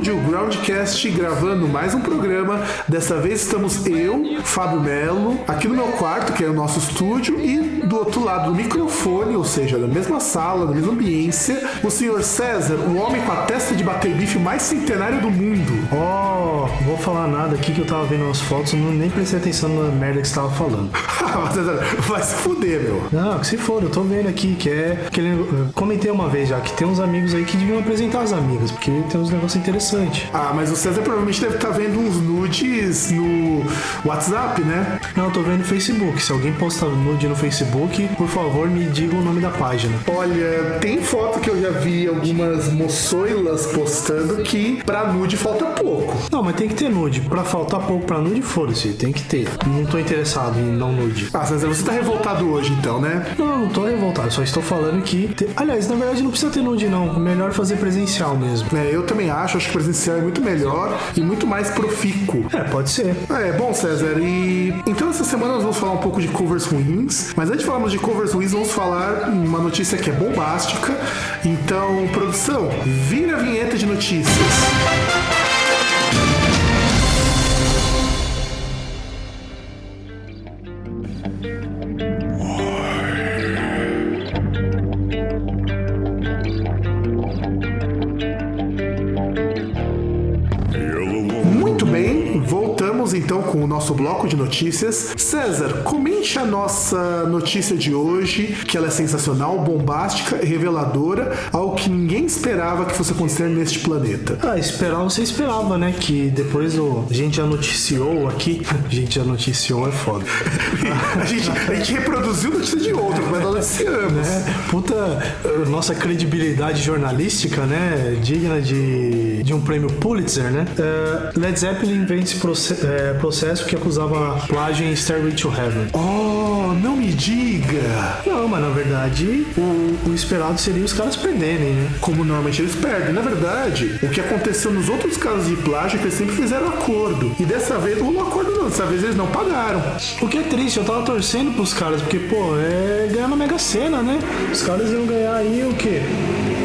Estúdio Groundcast gravando mais um programa. Dessa vez estamos eu, Fábio Melo, aqui no meu quarto, que é o nosso estúdio, e do outro lado do microfone, ou seja, da mesma sala, da mesma ambiência, o senhor César, o homem com a testa de bater bife mais centenário do mundo. Ó, vou falar nada aqui que eu tava vendo as fotos, não nem prestei atenção na merda que você tava falando. César, vai se fuder, meu. Não, que se for, eu tô vendo aqui que é. Que ele, comentei uma vez já que tem uns amigos aí que deviam apresentar as amigas, porque tem uns negócios interessantes. Ah, mas o César provavelmente deve estar vendo uns nudes no WhatsApp, né? Não, eu tô vendo no Facebook. Se alguém posta nude no Facebook, por favor, me diga o nome da página. Olha, tem foto que eu já vi algumas moçoilas postando que pra nude falta pouco. Não, mas tem que ter nude. Pra faltar pouco pra nude, foda-se, tem que ter. Não tô interessado em não nude. Ah, César, você tá revoltado hoje então, né? Não, não tô revoltado, só estou falando que. te- Aliás, na verdade não precisa ter nude, não. Melhor fazer presencial mesmo. É, eu também acho, acho que presencial é muito melhor e muito mais profícuo. É, pode ser. É, bom, César, e então essa semana nós vamos falar um pouco de covers ruins, mas antes de falarmos de covers ruins, vamos falar uma notícia que é bombástica. Então, produção, vira a vinheta de notícias. Muito voltamos então com o nosso bloco de notícias. César, comente a nossa notícia de hoje, que ela é sensacional, bombástica e reveladora, algo que ninguém esperava que fosse acontecer neste planeta. Ah, esperar você esperava, né? Que depois o... a gente já noticiou aqui. A gente já noticiou, é foda. A gente, a gente reproduziu notícia de outro, mas nós noticiamos. É, puta, eh, nossa credibilidade jornalística, né? Digna de, de um prêmio Pulitzer, né? Eh, Led Zeppelin vence proce- processo que acusava plágio em Stairway to Heaven. Oh, não me diga! Não, mas na verdade o, o esperado seria os caras perderem, né? Como normalmente eles perdem. Na verdade, o que aconteceu nos outros casos de plágio é que eles sempre fizeram acordo. E dessa vez não rolou acordo não, dessa vez eles não pagaram. O que é triste, eu tava torcendo pros caras, porque, pô, é ganhar na Mega Sena, né? Os caras iam ganhar aí o quê?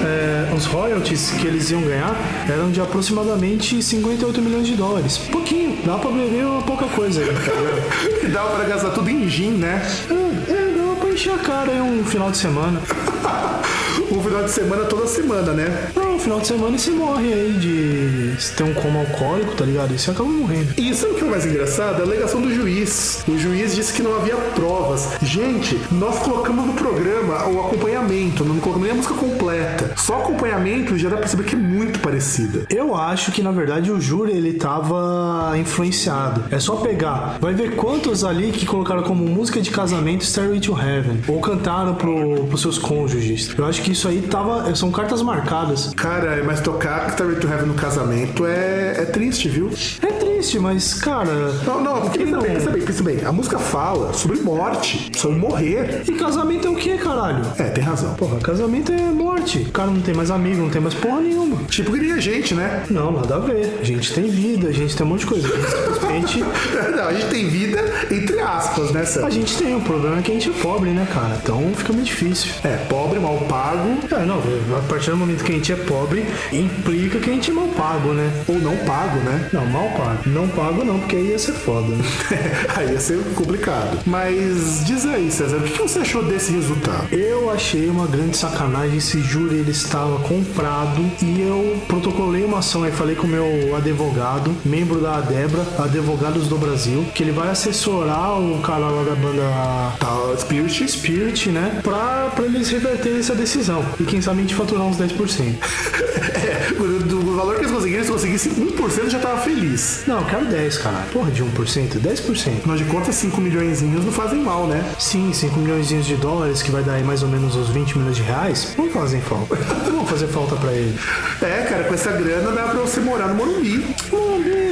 É, os royalties que eles iam ganhar eram de aproximadamente 58 milhões de dólares. Pouquinho, dá pra beber uma pouca coisa aí, tá dava pra gastar tudo em gin, né? É, é, dá pra encher a cara aí um final de semana. Um final de semana toda semana, né? Final de semana e você morre aí de se ter um coma alcoólico, tá ligado? E você acaba morrendo. E sabe o que é o mais engraçado? A alegação do juiz. O juiz disse que não havia provas. Gente, nós colocamos no programa o acompanhamento, não colocamos nem a música completa. Só acompanhamento já dá pra saber que é muito parecida. Eu acho que na verdade o júri ele tava influenciado. É só pegar, vai ver quantos ali que colocaram como música de casamento Stairway to Heaven ou cantaram pro, pros seus cônjuges. Eu acho que isso aí tava, são cartas marcadas. Cara, mas tocar Starry to Heaven no casamento é, é triste, viu? É triste, mas cara, Não, não, por que pensa não? bem, pensa bem, pensa bem. A música fala sobre morte, sobre morrer. E casamento é o que, caralho? É, tem razão. Porra, casamento é morte. O cara não tem mais amigo, não tem mais porra nenhuma. Tipo que nem a gente, né? Não, nada a ver. A gente tem vida, a gente tem um monte de coisa. Simplesmente Não, a gente tem vida entre aspas, né, Sam? a gente tem. O problema é que a gente é pobre, né, cara? Então fica meio difícil. É, pobre, mal pago, É, não, a partir do momento que a gente é pobre, implica que a gente é mal pago, né? ou não pago, né? Não, mal pago. Não pago não, porque aí ia ser foda. né? Aí ia ser complicado. Mas diz aí, César, o que você achou desse resultado? Eu achei uma grande sacanagem. Esse júri ele estava comprado e eu protocolei uma ação aí, falei com o meu advogado, membro da Adebra, Advogados do Brasil, que ele vai assessorar o cara lá da banda Tá, Spirit? Spirit, né? Pra, pra eles reverterem essa decisão. E quem sabe a gente faturar uns 10%. É, do, do valor que eles conseguiram, se conseguisse 1% já tava feliz. Não, eu quero 10, cara. Porra, de 1%? 10%. Afinal de contas, 5 milhões não fazem mal, né? Sim, 5 milhões de dólares, que vai dar aí mais ou menos uns 20 milhões de reais, não fazem falta. Não vão fazer falta pra ele. É, cara, com essa grana dá pra você morar no Morumbi.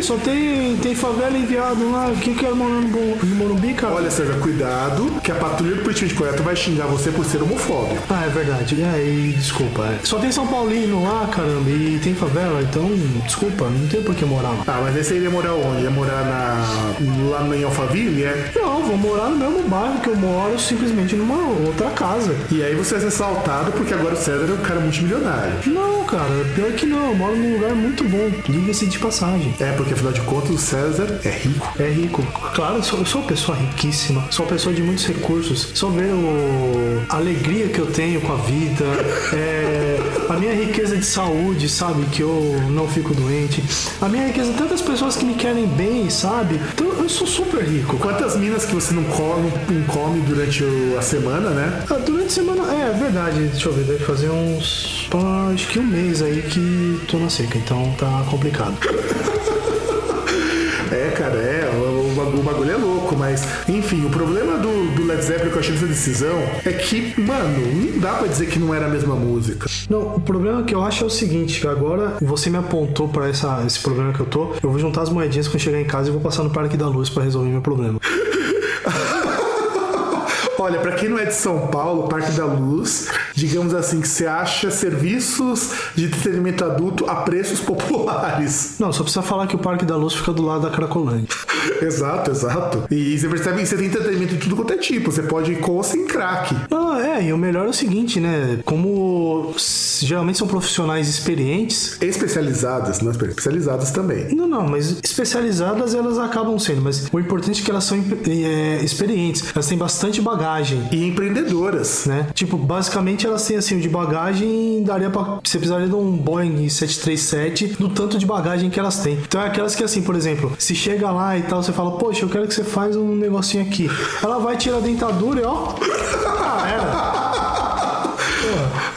Só tem, tem favela enviado lá. O que que é morar no, no Morumbi, cara? Olha, César, cuidado, que a patrulha do politicamente correto vai xingar você por ser homofóbico. Ah, é verdade. É, e desculpa. é. Só tem São Paulino lá, caramba, e tem favela, então, desculpa, não tem por que morar lá. Ah, mas aí você iria morar onde? Ia morar na, lá em Alphaville, é? Não, vou morar no mesmo bairro que eu moro, simplesmente numa outra casa. E aí você vai ser assaltado porque agora o César é um cara multimilionário. Não, cara, pior que não, eu moro num lugar muito bom, diga-se de passagem. É, porque afinal de contas o César é rico. É rico. Claro, eu sou, eu sou uma pessoa riquíssima. Sou uma pessoa de muitos recursos. Só ver o, a alegria que eu tenho com a vida. é, a minha riqueza de saúde, sabe? Que eu não fico doente. A minha riqueza, tantas pessoas que me querem bem, sabe? Então eu sou super rico. Quantas minas que você não come, não come durante a semana, né? Ah, Durante a semana, é, é verdade, deixa eu ver, deve fazer uns. pá, acho que um mês aí que tô na seca, então tá complicado. É, cara, é, o, o bagu- o bagulho é louco, mas enfim, o problema do, do Led Zeppelin que eu achei dessa decisão é que, mano, não dá pra dizer que não era a mesma música. Não, o problema que eu acho é o seguinte, que agora você me apontou pra essa, esse problema que eu tô, eu vou juntar as moedinhas quando chegar em casa e vou passar no Parque da Luz pra resolver meu problema. Olha, pra quem não é de São Paulo, Parque da Luz, digamos assim, que você acha serviços de entretenimento adulto a preços populares. Não, só precisa falar que o Parque da Luz fica do lado da Cracolândia. Exato, exato. E você percebe que você tem entretenimento de tudo quanto é tipo. Você pode ir com ou sem crack. Ah, é, e o melhor é o seguinte, né? Como geralmente são profissionais experientes, Especializadas, não especializadas também. Não, não, mas especializadas elas acabam sendo, mas o importante é que elas são é, experientes, elas têm bastante bagagem. E empreendedoras. Né? Tipo, basicamente elas têm assim, de bagagem daria pra. Você precisaria de um Boeing 737 do tanto de bagagem que elas têm. Então é aquelas que assim, por exemplo, se chega lá e tal, você fala, poxa, eu quero que você faz um negocinho aqui. Ela vai tirar a dentadura e ó. Ah, era.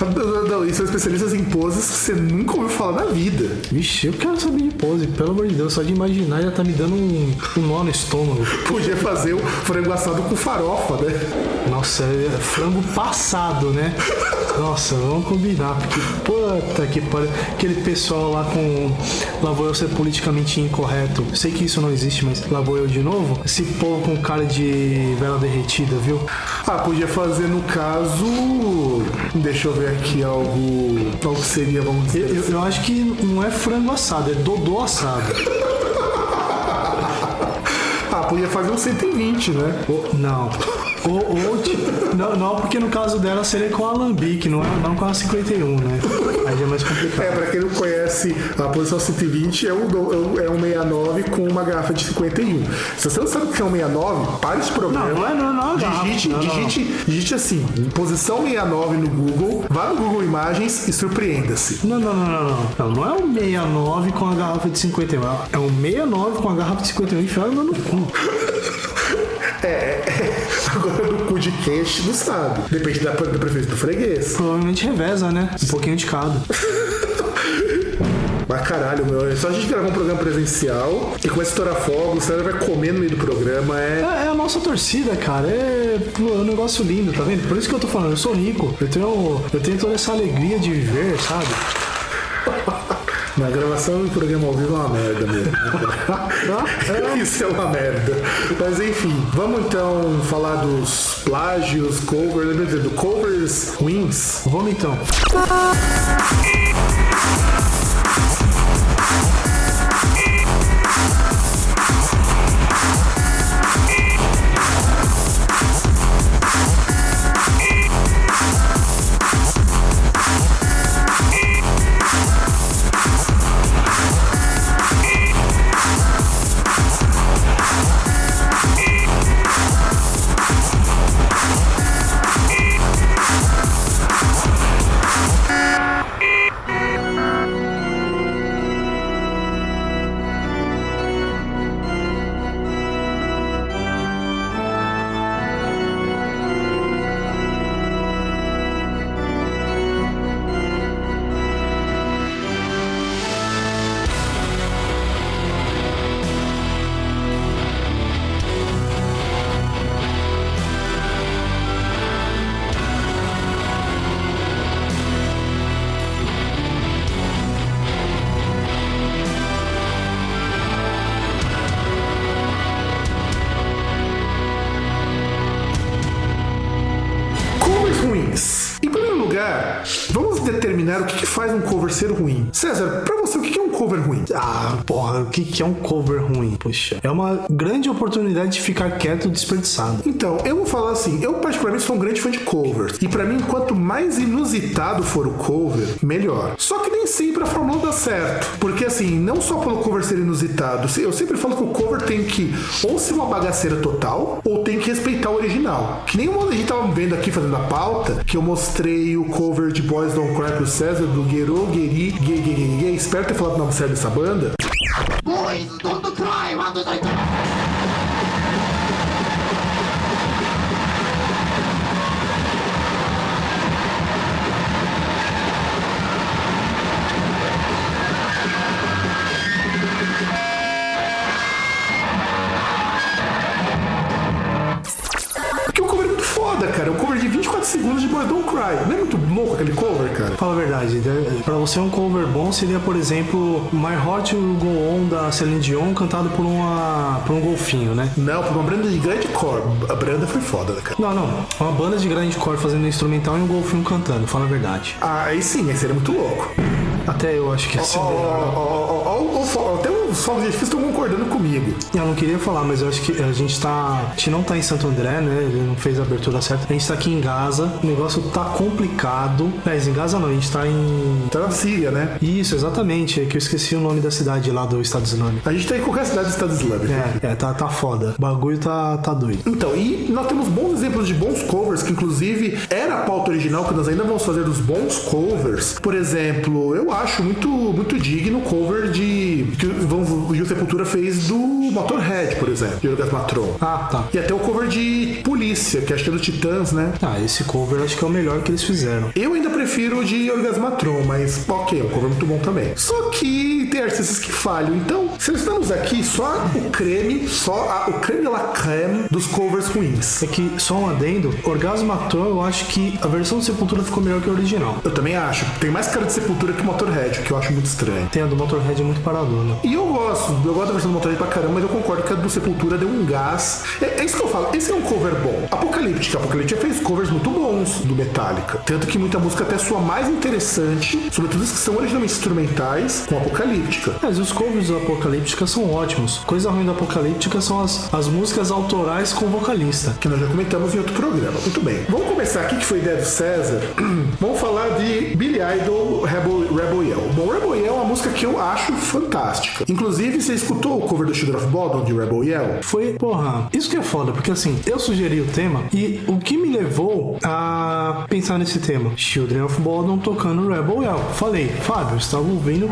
Não, e são especialistas em poses que você nunca ouviu falar na vida. Vixe, eu quero saber de pose, pelo amor de Deus, só de imaginar já tá me dando um, um nó no estômago. Podia fazer o frango assado com farofa, né? Nossa, é frango passado, né? Nossa, vamos combinar, porque puta que pariu. Aquele pessoal lá com. Lá vou eu ser politicamente incorreto. Sei que isso não existe, mas lá vou eu de novo. Esse povo com cara de vela derretida, viu? Ah, podia fazer no caso. Deixa eu ver aqui algo. Algo seria, vamos Eu, dizer. eu- eu acho que não é frango assado, é dodô assado. Ah, podia fazer um 120, né? Ou- não. Ou, ou não, não, porque no caso dela seria com alambique, não, é, não com a 51, né? Aí já é mais complicado. É, pra quem não conhece, a posição 120 é um, é um- é um 69 com uma garrafa de 51. Se você não sabe o que é um 69, pare esse programa. Não, não é- não não digite, Não, não, não. digite, digite assim, posição 69 no Google, vá no Google Imagens e surpreenda-se. Não, não, não, não, não. Não, é o 69 com a garrafa de 51. É o 69 com a garrafa de 51 enfiada no cu. Agora do cu de quente não sabe. Depende da, do prefeito do freguês. Provavelmente reveza, né? Um pouquinho de cada. Mas caralho, meu, é só a gente gravar um programa presencial e começa a estourar fogo, o César vai comer no meio do programa, é. É, é a nossa torcida, cara. É, é um negócio lindo, tá vendo? Por isso que eu tô falando, eu sou rico. Eu tenho, eu tenho toda essa alegria de viver, sabe? Na gravação do programa ao vivo é uma merda mesmo. Isso é uma merda. Mas enfim, vamos então falar dos plágios, covers, do covers wins. Vamos então. Que, que é um cover ruim? Puxa, é uma grande oportunidade de ficar quieto desperdiçado. Então, eu vou falar assim, eu particularmente sou um grande fã de covers. E pra mim, quanto mais inusitado for o cover, melhor. Só que nem sempre a fórmula dá certo. Porque assim, não só pelo cover ser inusitado, eu sempre falo que o cover tem que ou ser uma bagaceira total, ou tem que respeitar o original. Que nem uma a gente tava vendo aqui fazendo a pauta, que eu mostrei o cover de Boys Don't Cry pro César, do Guerou, Gueri, Gay, Gay, Gay, Gay. Espero ter falado o nome certo dessa banda. Boys, don't cry. While there's like Que é segundos de Boys Don't Cry. Não é muito louco aquele cover, cara? Fala a verdade, né? pra você um cover bom seria, por exemplo, My Heart Will Go On da Celine Dion cantado por, uma, por um golfinho, né? Não, por uma banda de grande core. A banda foi foda, né, cara. Não, não. Uma banda de grande cor fazendo um instrumental e um golfinho cantando, fala a verdade. Ah, aí sim, aí seria muito louco. Até eu acho que assim. Ó, ó, ó, ó, ó, ó, ó, Até os fogos de artifício estão concordando comigo. Eu não queria falar, mas eu acho que a gente tá. A gente não tá em Santo André, né? Ele não fez a abertura certa. A gente tá aqui em Gaza. O negócio tá complicado. Mas em Gaza não, a gente tá em. Tá na Síria, né? Isso, exatamente. É que eu esqueci o nome da cidade lá do Estado Islâmico. A gente tá em qualquer cidade do Estado Islâmico. É, é tá, tá foda. O bagulho tá, tá doido. Então, e nós temos bons exemplos de bons covers, que inclusive era a pauta original, que nós ainda vamos fazer dos bons covers. Por exemplo, eu acho muito, muito digno o cover de. que o Ivan- o Gil Sepultura fez do Motorhead, por exemplo, de Orgasmatron. Ah, tá. E até o cover de Polícia, que acho que é do Titãs, né? Ah, esse cover acho que é o melhor que eles fizeram. Eu ainda prefiro o de Orgasmatron, mas ok, é um cover muito bom também. Só que tem artistas que falham. Então, selecionamos aqui só o creme, só a- o creme la creme dos covers ruins. É que, só um adendo, Orgasmatron, eu acho que a versão do Sepultura ficou melhor que a original. Eu também acho. Tem mais cara de Sepultura que Motorhead, o que eu acho muito estranho. Tem a do Motorhead muito paradona. E eu gosto, eu gosto da versão do Motorhead pra caramba, mas eu concordo que a do Sepultura deu um gás. É, é isso que eu falo, esse é um cover bom. Apocalíptica, Apocalíptica fez covers muito bons do Metallica. Tanto que muita música até soa mais interessante, sobretudo as que são originalmente instrumentais, com Apocalíptica. Mas os covers do Apocalíptica são ótimos. Coisa ruim da Apocalíptica são as, as músicas autorais com vocalista. que nós já comentamos em outro programa. Muito bem. Vamos começar aqui, que foi ideia do César. Vamos falar de Billy Idol Rebel, Rebel Yell. Bom, Rebel Yell é uma música que eu acho fantástica. Inclusive, você escutou o cover do Children of Bodom de Rebel Yell? Foi, porra, isso que é foda, porque assim, eu sugeri o tema e o que me levou a pensar nesse tema? Children of Bodom tocando Rebel Yell. Falei, Fábio, estava ouvindo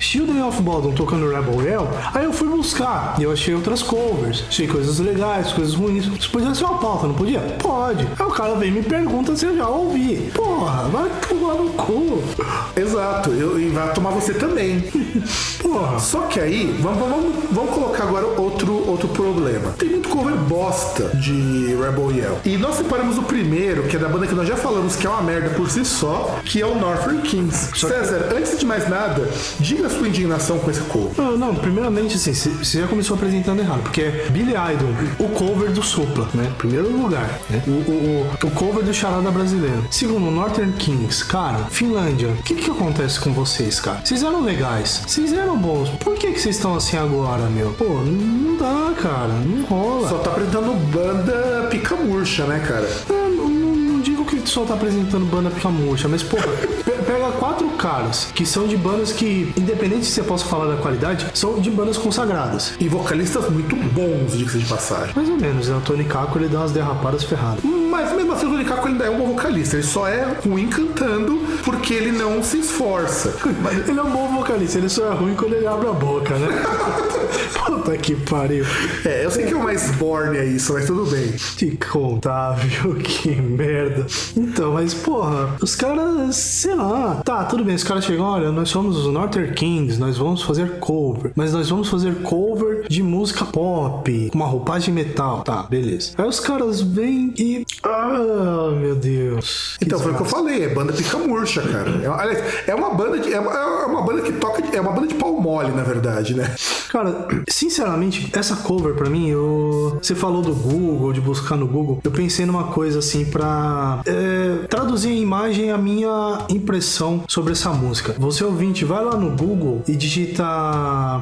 Children of Bodom tocando Rebel Yell, aí eu fui buscar e eu achei outras covers, achei coisas legais, coisas ruins. Isso podia ser uma pauta, não podia? Pode. Aí o cara vem e me pergunta se eu já ouvi. Porra, vai tomar no cu. Exato, eu, e vai tomar você também. Porra. Só que aí, vamos, vamos, vamos colocar agora outro, outro problema. Tem muito cover bosta de Rebel Yell. E nós separamos o primeiro, que é da banda que nós já falamos que é uma merda por si só, que é o Northern Kings. César, antes de mais nada, diga a sua indignação com esse cover. Não, não, primeiramente assim, você já começou apresentando errado, porque é Billy Idol, o cover do Supla, né? Primeiro lugar, né? O, o, o, o cover do Charada brasileiro. Segundo, Northern Kings, cara, Finlândia, o que que acontece com vocês, cara? Vocês eram legais, vocês eram bons, por que que vocês estão assim agora, meu? Pô, não, dá, cara, não rola. Só tá apresentando banda pica murcha, né, cara? Eu não, não- digo que só tá apresentando banda pica murcha, mas, porra, pega quatro caras que são de bandas que, independente se você possa falar da qualidade, são de bandas consagradas. E vocalistas muito bons, diga-se de passagem. Mais ou menos, né? O Tony Caco ele dá umas derrapadas ferradas. Mas mesmo assim, o Tony Caco ainda é um bom vocalista. Ele só é ruim cantando porque ele não se esforça. Mas Ele é um bom vocalista, ele só é ruim quando ele abre a boca, né? Puta que pariu. É, eu sei que é o mais borne é isso, mas tudo bem. Que contável, que merda. Então, mas porra, os caras, sei lá. Tá, tudo bem, os caras chegam, olha, nós somos os Northern Kings, nós vamos fazer cover. Mas nós vamos fazer cover de música pop, com uma roupagem metal. Tá, beleza. Aí os caras vêm e. Ah, meu Deus. Então, foi o que eu falei, é banda pica murcha, cara. É, aliás, é uma banda de. É uma, é uma banda que toca. é uma banda de pau mole, na verdade, né? Cara, sinceramente, essa cover pra mim, eu... você falou do Google, de buscar no Google, eu pensei numa coisa assim pra é, traduzir em imagem a minha impressão sobre essa música. Você ouvinte, vai lá no Google e digita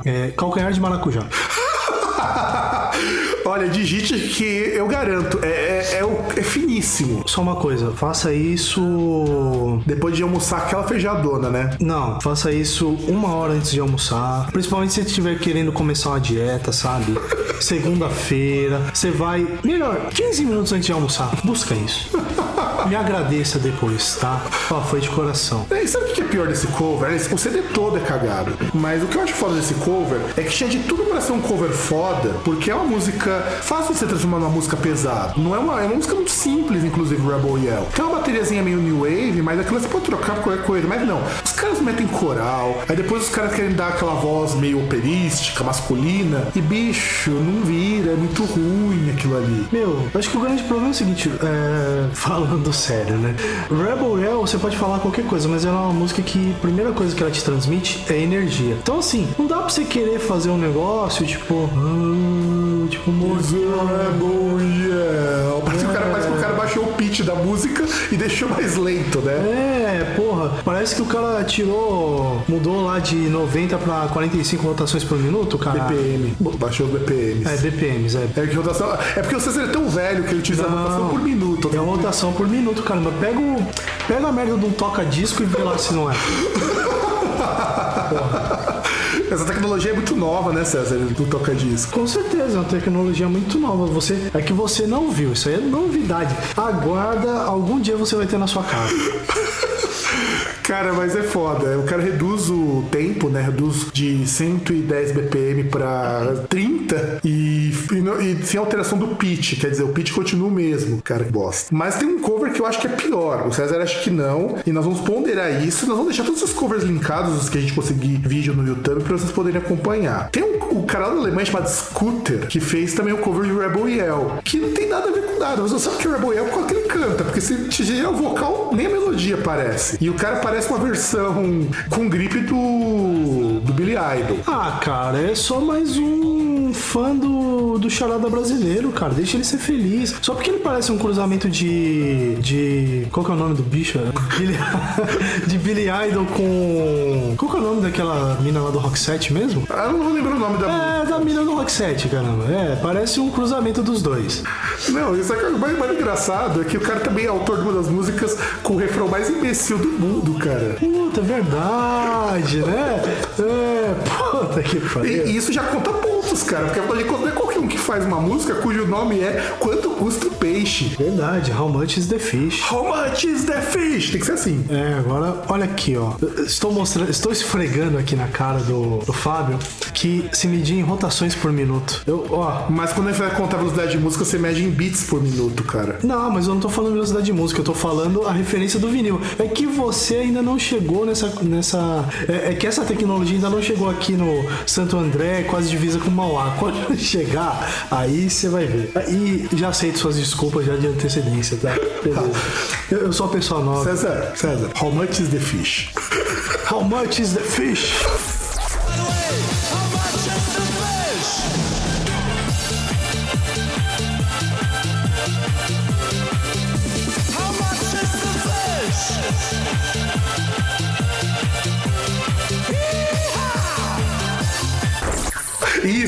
é, calcanhar de maracujá. Olha, digite que eu garanto, é, é, é é finíssimo. Só uma coisa, faça isso. Depois de almoçar aquela feijadona, né? Não, faça isso uma hora antes de almoçar. Principalmente se você estiver querendo começar uma dieta, sabe? Segunda-feira, você vai. Melhor, 15 minutos antes de almoçar. Busca isso. Me agradeça depois, tá? Ó, foi de coração. É, E sabe o que é pior desse cover? O CD todo é cagado. Mas o que eu acho foda desse cover é que tinha de tudo pra ser um cover foda, porque é uma música fácil de ser transformada numa música pesada. Não é uma, é uma música muito simples, inclusive, Rebel Yell. Tem uma bateriazinha meio new wave, mas aquilo você pode trocar por qualquer coisa. Mas não, os caras metem coral, aí depois os caras querem dar aquela voz meio operística, masculina, e bicho, não vira, é muito ruim aquilo ali. Meu, acho que o grande problema é o seguinte, é, falando sério, né? Rebel Yell, você pode falar qualquer coisa, mas ela é uma música que a primeira coisa que ela te transmite é energia. Então, assim, não dá pra você querer fazer um negócio tipo. ah, tipo, música. Rebel Yell. Parece, que o cara, parece que o cara baixou o pitch da música e deixou mais lento, né? É, porra, parece que o cara tirou, mudou lá de 90 pra 45 rotações por minuto, cara. BPM. Baixou BPM. É, BPMs, é. É, que rotação, é porque o César é tão velho que ele utiliza a rotação por minuto. É uma rotação por minuto, caramba. Pega, o, pega a merda de um toca-disco e vê lá se não é. Essa tecnologia é muito nova, né, César? Do toca-disco. Com certeza, é uma tecnologia muito nova. Você, é que você não viu, isso aí é novidade. Aguarda, algum dia você vai ter na sua casa. Cara, mas é foda. O cara reduz o tempo, né? Reduz de 110 BPM pra 30 e, e, e sem alteração do pitch. Quer dizer, o pitch continua o mesmo. Cara, que bosta. Mas tem um cover que eu acho que é pior. O César acha que não. E nós vamos ponderar isso. Nós vamos deixar todos os covers linkados, os que a gente conseguir vídeo no YouTube, pra vocês poderem acompanhar. Tem um, um canal da Alemanha chamado Scooter, que fez também o cover de Rebel Yell, que não tem nada a ver com nada. Mas você sabe que o Rebel Yell, qual que ele canta? Porque se tiver o vocal, nem a melodia parece. E o cara parece uma versão com gripe do, do Billy Idol. Ah, cara, é só mais um fã do, do charada brasileiro, cara. Deixa ele ser feliz. Só porque ele parece um cruzamento de. de. Qual que é o nome do bicho? Billy- de Billy Idol com. Qual que é o nome daquela mina lá do Rock 7 mesmo? Ah, não vou lembrar o nome da. É, da mina do Rock 7, caramba. É, parece um cruzamento dos dois. Não, isso é que é o mais, mais engraçado é que o cara também é autor de uma das músicas com o refrão mais imbecil do mundo, cara. Puta, é verdade, né? É, puta que pariu. e isso já conta cara. Porque afinal de contas, não é qualquer um que faz uma música cujo nome é Quanto Custa o Peixe. Verdade, how much is the fish? How much is the fish? Tem que ser assim. É, agora olha aqui, ó. Estou mostrando, estou esfregando aqui na cara do, do Fábio que se medir em rotações por minuto. Eu, ó. Mas quando a gente vai contar a velocidade de música, você mede em beats por minuto, cara. Não, mas eu não tô falando velocidade de música, eu tô falando a referência do vinil. É que você ainda não chegou nessa. nessa é, é que essa tecnologia ainda não chegou aqui no Santo André, quase divisa com Mauá. Quando chegar, aí você vai ver. E já aceito suas desculpas já de antecedência, tá? Eu, eu sou a pessoa nova. César, César, how much is the fish? How much is the fish?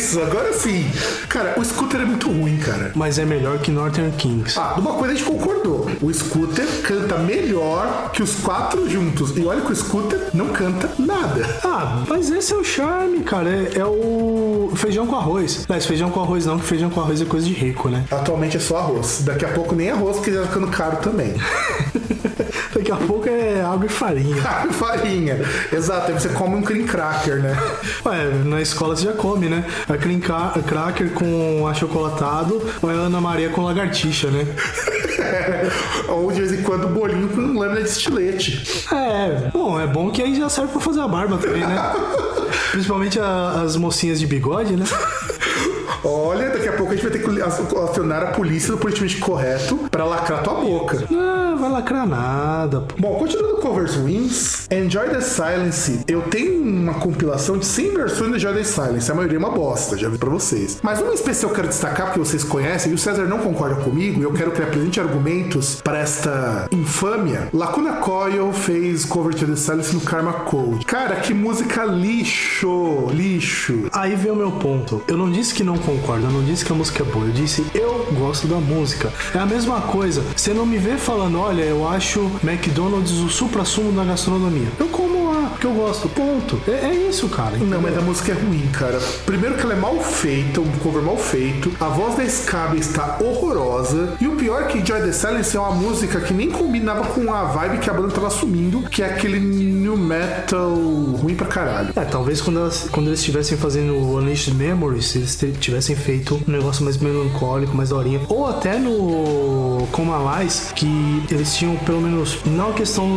Isso, agora sim. Cara, o scooter é muito ruim, cara. Mas é melhor que Northern Kings. Ah, numa coisa a gente concordou. O Scooter canta melhor que os quatro juntos. E olha que o Scooter não canta nada. Ah, mas esse é o charme, cara. É, é o feijão com arroz. Mas feijão com arroz não, que feijão com arroz é coisa de rico, né? Atualmente é só arroz. Daqui a pouco nem arroz, porque já tá ficando caro também. Daqui a pouco é água e farinha. Farinha. Exato, aí você come um cream cracker, né? Ué, na escola você já come, né? A cream ca- cracker com achocolatado ou a Ana Maria com lagartixa, né? Ou de vez em quando bolinho com lâmina de estilete. É, bom, é bom que aí já serve pra fazer a barba também, né? Principalmente a- as mocinhas de bigode, né? Olha, daqui a pouco a gente vai ter que acionar a polícia do politicamente correto pra lacrar tua boca. Ah, vai lacrar nada, pô. Bom, continuando covers wins, Enjoy the Silence. Eu tenho uma compilação de 100 versões de Enjoy the Silence. A maioria é uma bosta, já vi pra vocês. Mas uma especial eu quero destacar, porque vocês conhecem, e o César não concorda comigo, e eu quero que ele apresente argumentos para esta infâmia. Lacuna Coil fez cover de The Silence no Karma Code. Cara, que música lixo, lixo. Aí vem o meu ponto. Eu não disse que não concordo, eu não disse que a música é boa, eu disse eu gosto da música. É a mesma coisa. Você não me vê falando, olha, eu acho McDonald's o supra-sumo da gastronomia. Eu como porque eu gosto. Ponto. É, é isso, cara. Não, mas a música é ruim, cara. Primeiro que ela é mal feita, um cover mal feito. A voz da Scabe está horrorosa. E o pior é que Joy the Silence é uma música que nem combinava com a vibe que a banda tava assumindo, que é aquele new metal ruim pra caralho. É, talvez quando, elas- quando eles estivessem fazendo o Unleashed Memories, eles tivessem feito um negócio mais melancólico, mais daorinha. Ou até no Coma Lies, que eles tinham pelo menos, não a questão.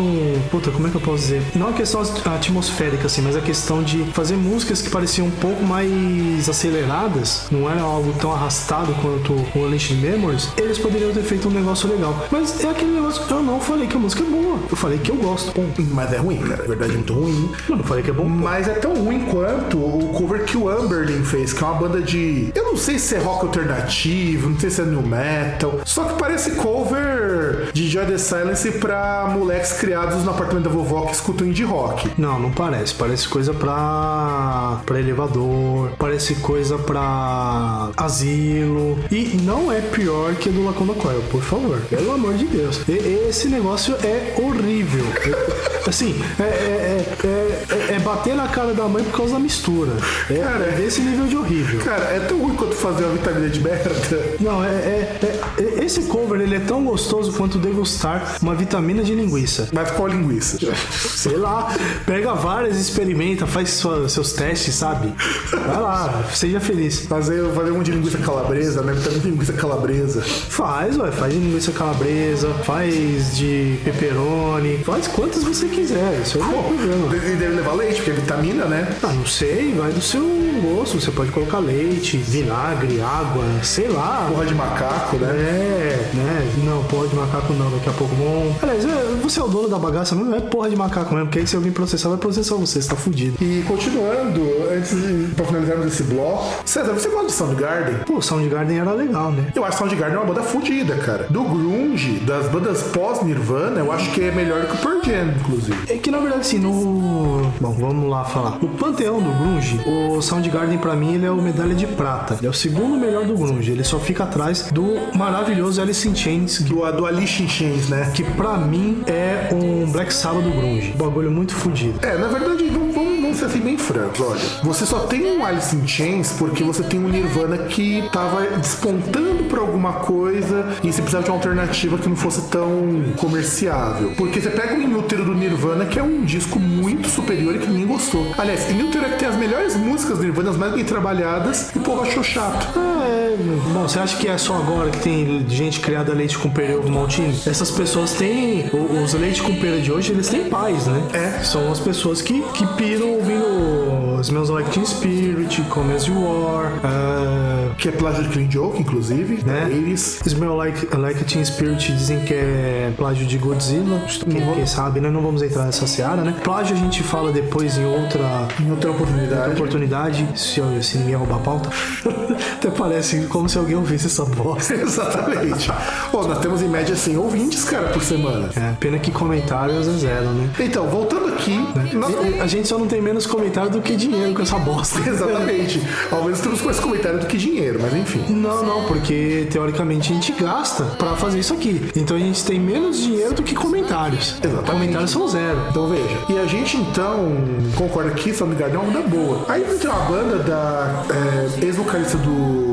Puta, como é que eu posso dizer? Não a questão atmosférica, assim, mas a questão de fazer músicas que pareciam um pouco mais aceleradas, não era algo tão arrastado quanto o Unleashed Memories, eles poderiam ter feito um negócio legal. Mas é aquele negócio que eu não falei que a música é boa. Eu falei que eu gosto. Ponto. Mas é ruim, cara. Na verdade, é muito ruim. Eu não falei que é bom. Mas é tão ruim quanto o cover que o Amberlin fez, que é uma banda de. Eu não sei se é rock alternativo, não sei se é new metal. Só que parece cover de Joy the Silence pra moleques criados no apartamento da vovó que escutam indie rock. Não, não parece. Parece coisa pra. pra elevador, parece coisa pra asilo. E não é pior que a do Lacuna Coil, por favor. Pelo amor de Deus. E- esse negócio é horrível. É- Assim, é, é- é- é- é bater na cara da mãe por causa da mistura. É, Cara, é desse nível de horrível. Cara, é tão ruim quanto fazer uma vitamina de merda. Não, é, é- é- é- esse cover ele é tão gostoso quanto degustar uma vitamina de linguiça. Mas qual linguiça? Sei lá, pega várias, experimenta, faz sua- seus testes, sabe? Vai lá, seja feliz. Fazer, fazer um de linguiça calabresa, né? Vitamina de linguiça calabresa. Faz, ué, faz de linguiça calabresa, faz de pepperoni, faz quantas você quiser, isso não é problema. E deve levar leite, porque é vitamina, né? Ah, não sei, vai do seu gosto, você pode colocar leite, vinagre, água, sei lá. Porra de macaco, né? É, né? Não, porra de macaco não, daqui a pouco vão. Aliás, é, você é o dono da bagaça, não é porra de macaco mesmo, porque aí se alguém processar, vai processar você, você tá fudido. E continuando, antes de pra finalizarmos esse bloco, César, você gosta de Soundgarden? Pô, Soundgarden era legal, né? Eu acho Soundgarden uma banda fodida, cara. Do grunge, das bandas pós-Nirvana, eu acho que é melhor que o Pearl Jam, inclusive. É que na verdade, assim, no. Bom, vamos lá falar. No panteão do Grunge, o Soundgarden pra mim ele é o medalha de prata. Ele é o segundo melhor do Grunge. Ele só fica atrás do maravilhoso Alice in Chains, que, Do, do Alice in Chains, né? que pra mim é um Black Sabbath do Grunge. Bagulho muito fodido. É, na verdade, vamos, ser assim bem francos, olha. Você só tem um Alice in Chains porque você tem um Nirvana que tava despontando pra alguma coisa e você precisava de uma alternativa que não fosse tão comerciável. Porque você pega o Inútero do Nirvana, que é um disco muito superior e que ninguém gostou. Aliás, Inútero é que tem as melhores músicas do Nirvana, as mais bem trabalhadas, e o povo achou chato. Ah, é. Bom, você acha que é só agora que tem gente criada leite com pera ovo maltine? Essas pessoas têm. Os leite com pera de hoje, eles têm pais, né? É. São as pessoas que, que piram ouvindo Smells Like Teen Spirit, Come As You Are, ah, Que é plágio de Clean Joke, inclusive, né? da Iris. Smell Like, like Teen Spirit dizem que é plágio de Godzilla. Quem, quem sabe, né? Não vamos entrar nessa seara, né? Plágio a gente fala depois em outra Em outra oportunidade. oportunidade, se, se ninguém roubar a pauta. Até parece como se alguém ouvisse essa bosta. Exatamente. Ó, nós temos em média 100 ouvintes, cara, por semana. É, pena que comentários é zero, né? Então, voltando aqui. nós- E- e A gente só não tem menos comentário do que dinheiro com essa bosta. Exatamente. Ao menos temos mais comentário do que dinheiro, mas enfim. Não, não, porque teoricamente a gente gasta pra fazer isso aqui. Então a gente tem menos dinheiro do que comentários. Exatamente. Comentários são zero. Então veja. E a gente então concorda que Soundgarden é uma banda boa. Aí tem uma banda da é, ex-vocalista do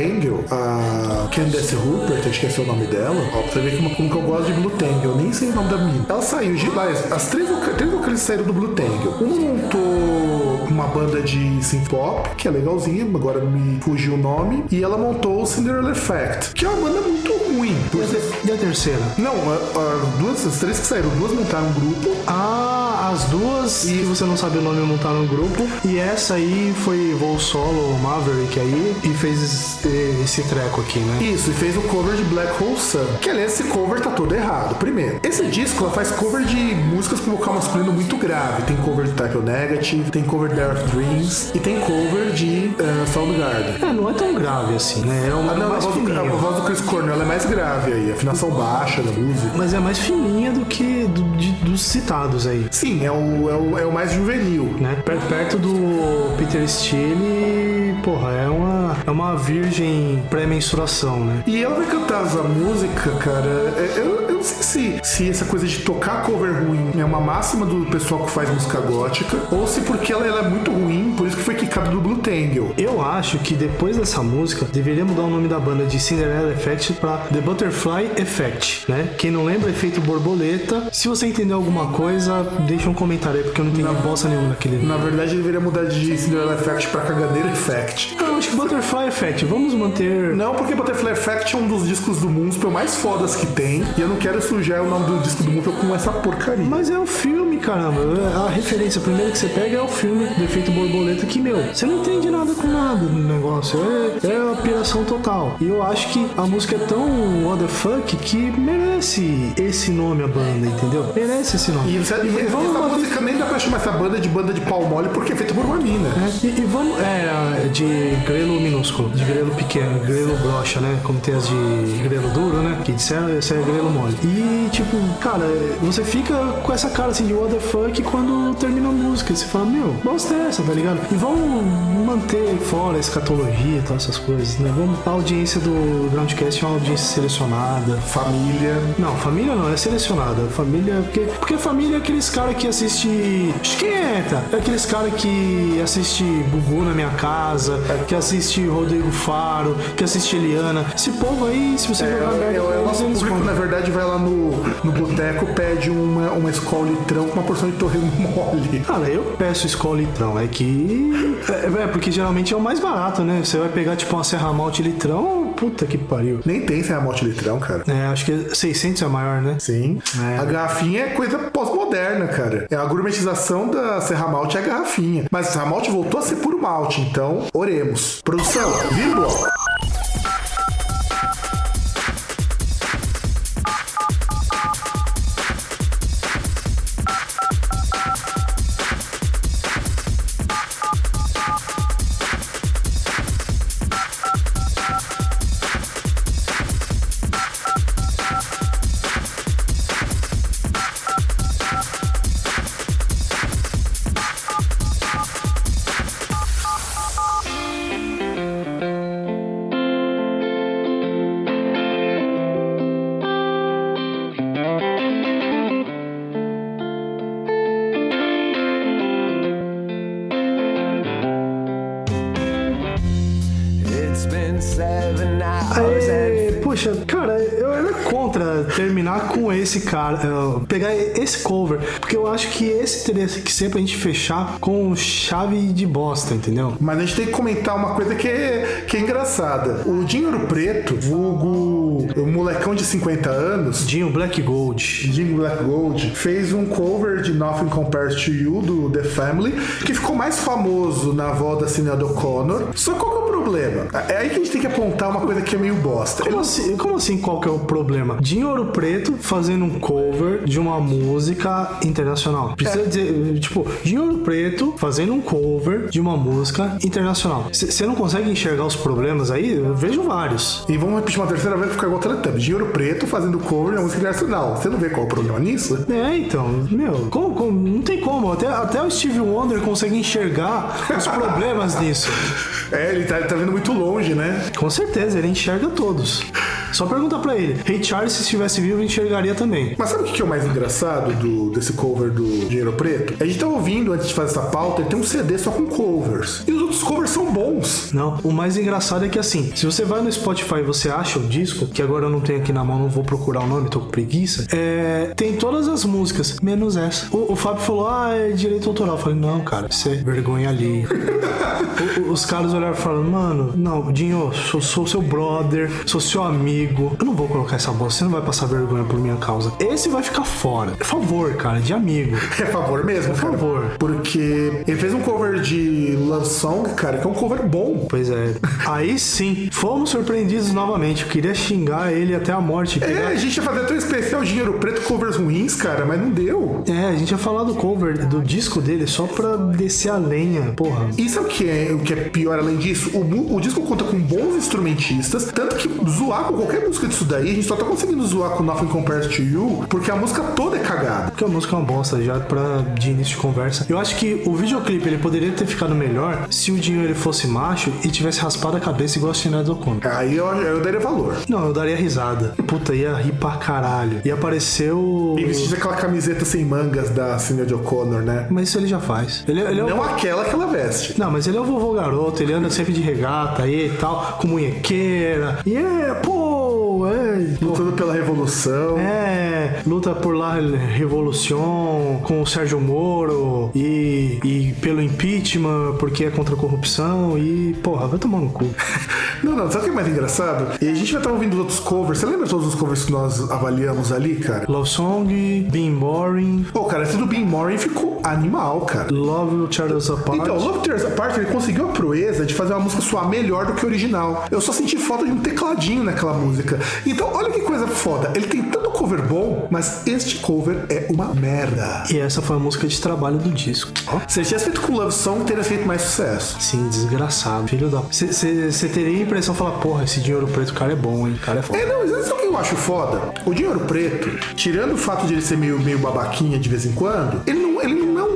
Tangle, a Candace Rupert, acho que esse é o nome dela. Ó, pra você ver como, como que eu gosto de Blue Tangle. Eu nem sei o nome da menina. Ela saiu de lá. As três, voca- três vocalistas saíram do Blue Tangle. Uma montou uma banda de synth pop, que é legalzinha, agora me fugiu o nome. E ela montou o Cinderella Effect, que é uma banda muito ruim. E a terceira? Não, a- as duas, as três que saíram, duas montaram um grupo. Ah, as duas que você não sabe o nome montaram no grupo. E essa aí foi voo solo, Maverick aí, e fez esse, esse treco aqui, né? Isso, e fez o cover de Black Hole Sun. Que aliás, esse cover tá todo errado. Primeiro, esse disco ela faz cover de músicas com vocal masculino muito grave. Tem cover de Type O Negative, tem cover de Earth Dreams e tem cover de uh, Soundgarden. É, não é tão grave assim, né? É uma Ah, não, a mais voz, do, a voz do Chris Cornell é mais grave aí, afinação baixa da música. Mas é mais fininha do que do- de- dos citados aí. Sim, é o, é o, é o mais juvenil. Né? Per- Perto do Peter Steele, porra, é uma, é uma virgem pré-menstruação, né? E ela vai cantar essa música, cara. é- Eu, eu não sei se, se essa coisa de tocar cover ruim é uma máxima do pessoal que faz música gótica, ou se porque ela, ela é muito ruim, por isso que foi quicada do Blue Tangle. Eu acho que depois dessa música deveria mudar o nome da banda de Cinderella Effect pra The Butterfly Effect, né? Quem não lembra, efeito borboleta. Se você entendeu alguma coisa, deixa um comentário aí, porque eu não entendi bosta nenhuma daquele. Na verdade, deveria mudar de Cinderella Effect pra Caganeira Effect. Eu acho que Butterfly Effect, vamos manter. Não, porque Butterfly Effect é um dos discos do Moonspell mais fodas que tem, e eu não quero sujar o nome do disco do Moonspell com essa porcaria. Mas é o filme, caramba. A referência primeira que você pega é o filme do efeito borboleta, que, meu, você não entende nada com nada no negócio. É, é a piração total. E eu acho que a música é tão what the fuck que merece esse nome a banda, entendeu? Merece esse nome. E, e E vamos essa música nem dá pra chamar essa banda de banda de pau mole porque é feita por uma mina. É, e, e vamos. É, de grelo minúsculo, de grelo pequeno, grelo brocha, né? Como tem as de grelo duro, né? Que disseram, esse é grelo mole. E, tipo, cara, você fica com essa cara assim de what the fuck quando termina a música. E você fala, meu, bosta é essa, tá ligado? E vamos manter fora a escatologia e tal, essas coisas, né? Vamos. A audiência do Groundcast é uma audiência selecionada. Família. Não, família não, é selecionada. Família. Porque, porque família é aqueles caras que assiste. Esquenta! É aqueles caras que assiste Gugu na minha casa, que assiste Rodrigo Faro, que assiste Eliana. Esse povo aí, se você É, jogar é, é, o nosso público, na verdade, vai lá no, no boteco, pede uma, uma escola litrão com uma porção de torresmo mole. Cara, eu peço escola litrão, é que. É, é, porque geralmente é o mais barato, né? Você vai pegar tipo uma Serra Malte litrão, puta que pariu. Nem tem sem a morte litrão, cara. É, acho que 600 é maior, né? Sim. É. A garrafinha é coisa pós-moderna, cara. É a gourmetização da Serra Malte é a garrafinha. Mas a Serra Malte voltou a ser puro malte, então oremos. Produção, vira eh, pegar esse cover, porque eu acho que esse teria que ser pra gente fechar com chave de bosta, entendeu? Mas a gente tem que comentar uma coisa que é, que é engraçada. O Dinheiro Preto, vulgo o molecão de 50 anos, Dinho Black Gold. Jim Black Gold fez um cover de Nothing Compares to You do The Family, que ficou mais famoso na voz da Sinead O'Connor. Só qual que é o problema? É aí que a gente tem que apontar uma coisa que é meio bosta. Como Ele- assim, como assim, qual que é o problema? Dinho Ouro Preto fazendo um cover de uma música internacional. Precisa dizer, tipo, Dinho Ouro Preto fazendo um cover de uma música internacional. Você não consegue enxergar os problemas aí? Eu vejo vários. E vamos repetir uma terceira vez pra igual Teletubbies. Dinheiro Preto fazendo cover de uma música internacional. Você não vê qual é o problema nisso? É, então, meu, como, como- não tem como. Até, até o Steve Wonder consegue enxergar os problemas nisso. É, ele tá, ele tá vendo muito longe, né? Com certeza, ele enxerga todos. Só pergunta pra ele. Ray Charles, se estivesse vivo, enxergaria também. Mas sabe o que que é o mais engraçado do, desse cover do Dinheiro Preto? A gente tá ouvindo antes de fazer essa pauta, ele tem um CD só com covers. E os outros covers são bons. Não, o mais engraçado é que assim, se você vai no Spotify e você acha o disco, que agora eu não tenho aqui na mão, não vou procurar o nome, tô com preguiça, é, tem todas as músicas, menos essa. O, o Fábio falou, ah, é direito autoral. Eu falei, não, cara, isso é vergonha ali. os caras olharam e falaram, mano, não, Dinho, sou, sou seu brother, sou seu amigo, eu não vou colocar essa bosta, você não vai passar vergonha por minha causa. Esse vai ficar fora. Por favor, cara, de amigo. É favor mesmo, Por cara. favor. Porque ele fez um cover de Love Song, cara, que é um cover bom. Pois é. Aí sim, fomos surpreendidos novamente. Eu queria xingar ele até a morte. É, a gente ia fazer até um especial Dinheiro Preto covers ruins, cara, mas não deu. É, a gente ia falar do cover do disco dele só pra descer a lenha. Porra. E sabe o que é, o que é pior além disso? O, o disco conta com bons instrumentistas, tanto que zoar com qualquer música disso daí, a gente só tá conseguindo zoar com Nothing Compares to You, porque a música toda é cagada. Porque a música é uma bosta já pra de início de conversa. Eu acho que o videoclipe ele poderia ter ficado melhor se o Dinho ele fosse macho e tivesse raspado a cabeça igual a Sinead O'Connor. Aí eu, eu daria valor. Não, eu daria risada. Puta, ia rir pra caralho. E apareceu. E vestir aquela camiseta sem mangas da Sinead O'Connor, né? Mas isso ele já faz. Ele, ele é o- Não aquela que ela veste. Não, mas ele é o vovô garoto, ele anda sempre de regata aí e tal, com munhequeira. E é, pô, Lutando pela revolução. É, luta por lá Revolução com o Sérgio Moro e, e pelo impeachment porque é contra a corrupção e, porra, vai tomar no cu. Não, não, sabe o que é mais engraçado? E a gente vai estar ouvindo os outros covers. Você lembra todos os covers que nós avaliamos ali, cara? Love Song, Being Boring, Pô, cara, esse do Bean Morin ficou animal, cara. Love Us Apart. Então, Love Tears Apart, ele conseguiu a proeza de fazer uma música soar melhor do que o original. Eu só senti falta de um tecladinho naquela música. Então, olha que coisa foda. Ele tem tanto cover bom, mas este cover é uma merda. E essa foi a música de trabalho do disco. Ó. Se ele tivesse feito com Love Song, teria feito mais sucesso. Sim, desgraçado. Filho da. Você teria a impressão de falar, porra, esse dinheiro preto, cara é bom, hein? O cara é foda. É, não, mas sabe o que eu acho foda? O Dinheiro Preto, tirando o fato de ele ser meio, meio babaquinha de vez em quando, ele não,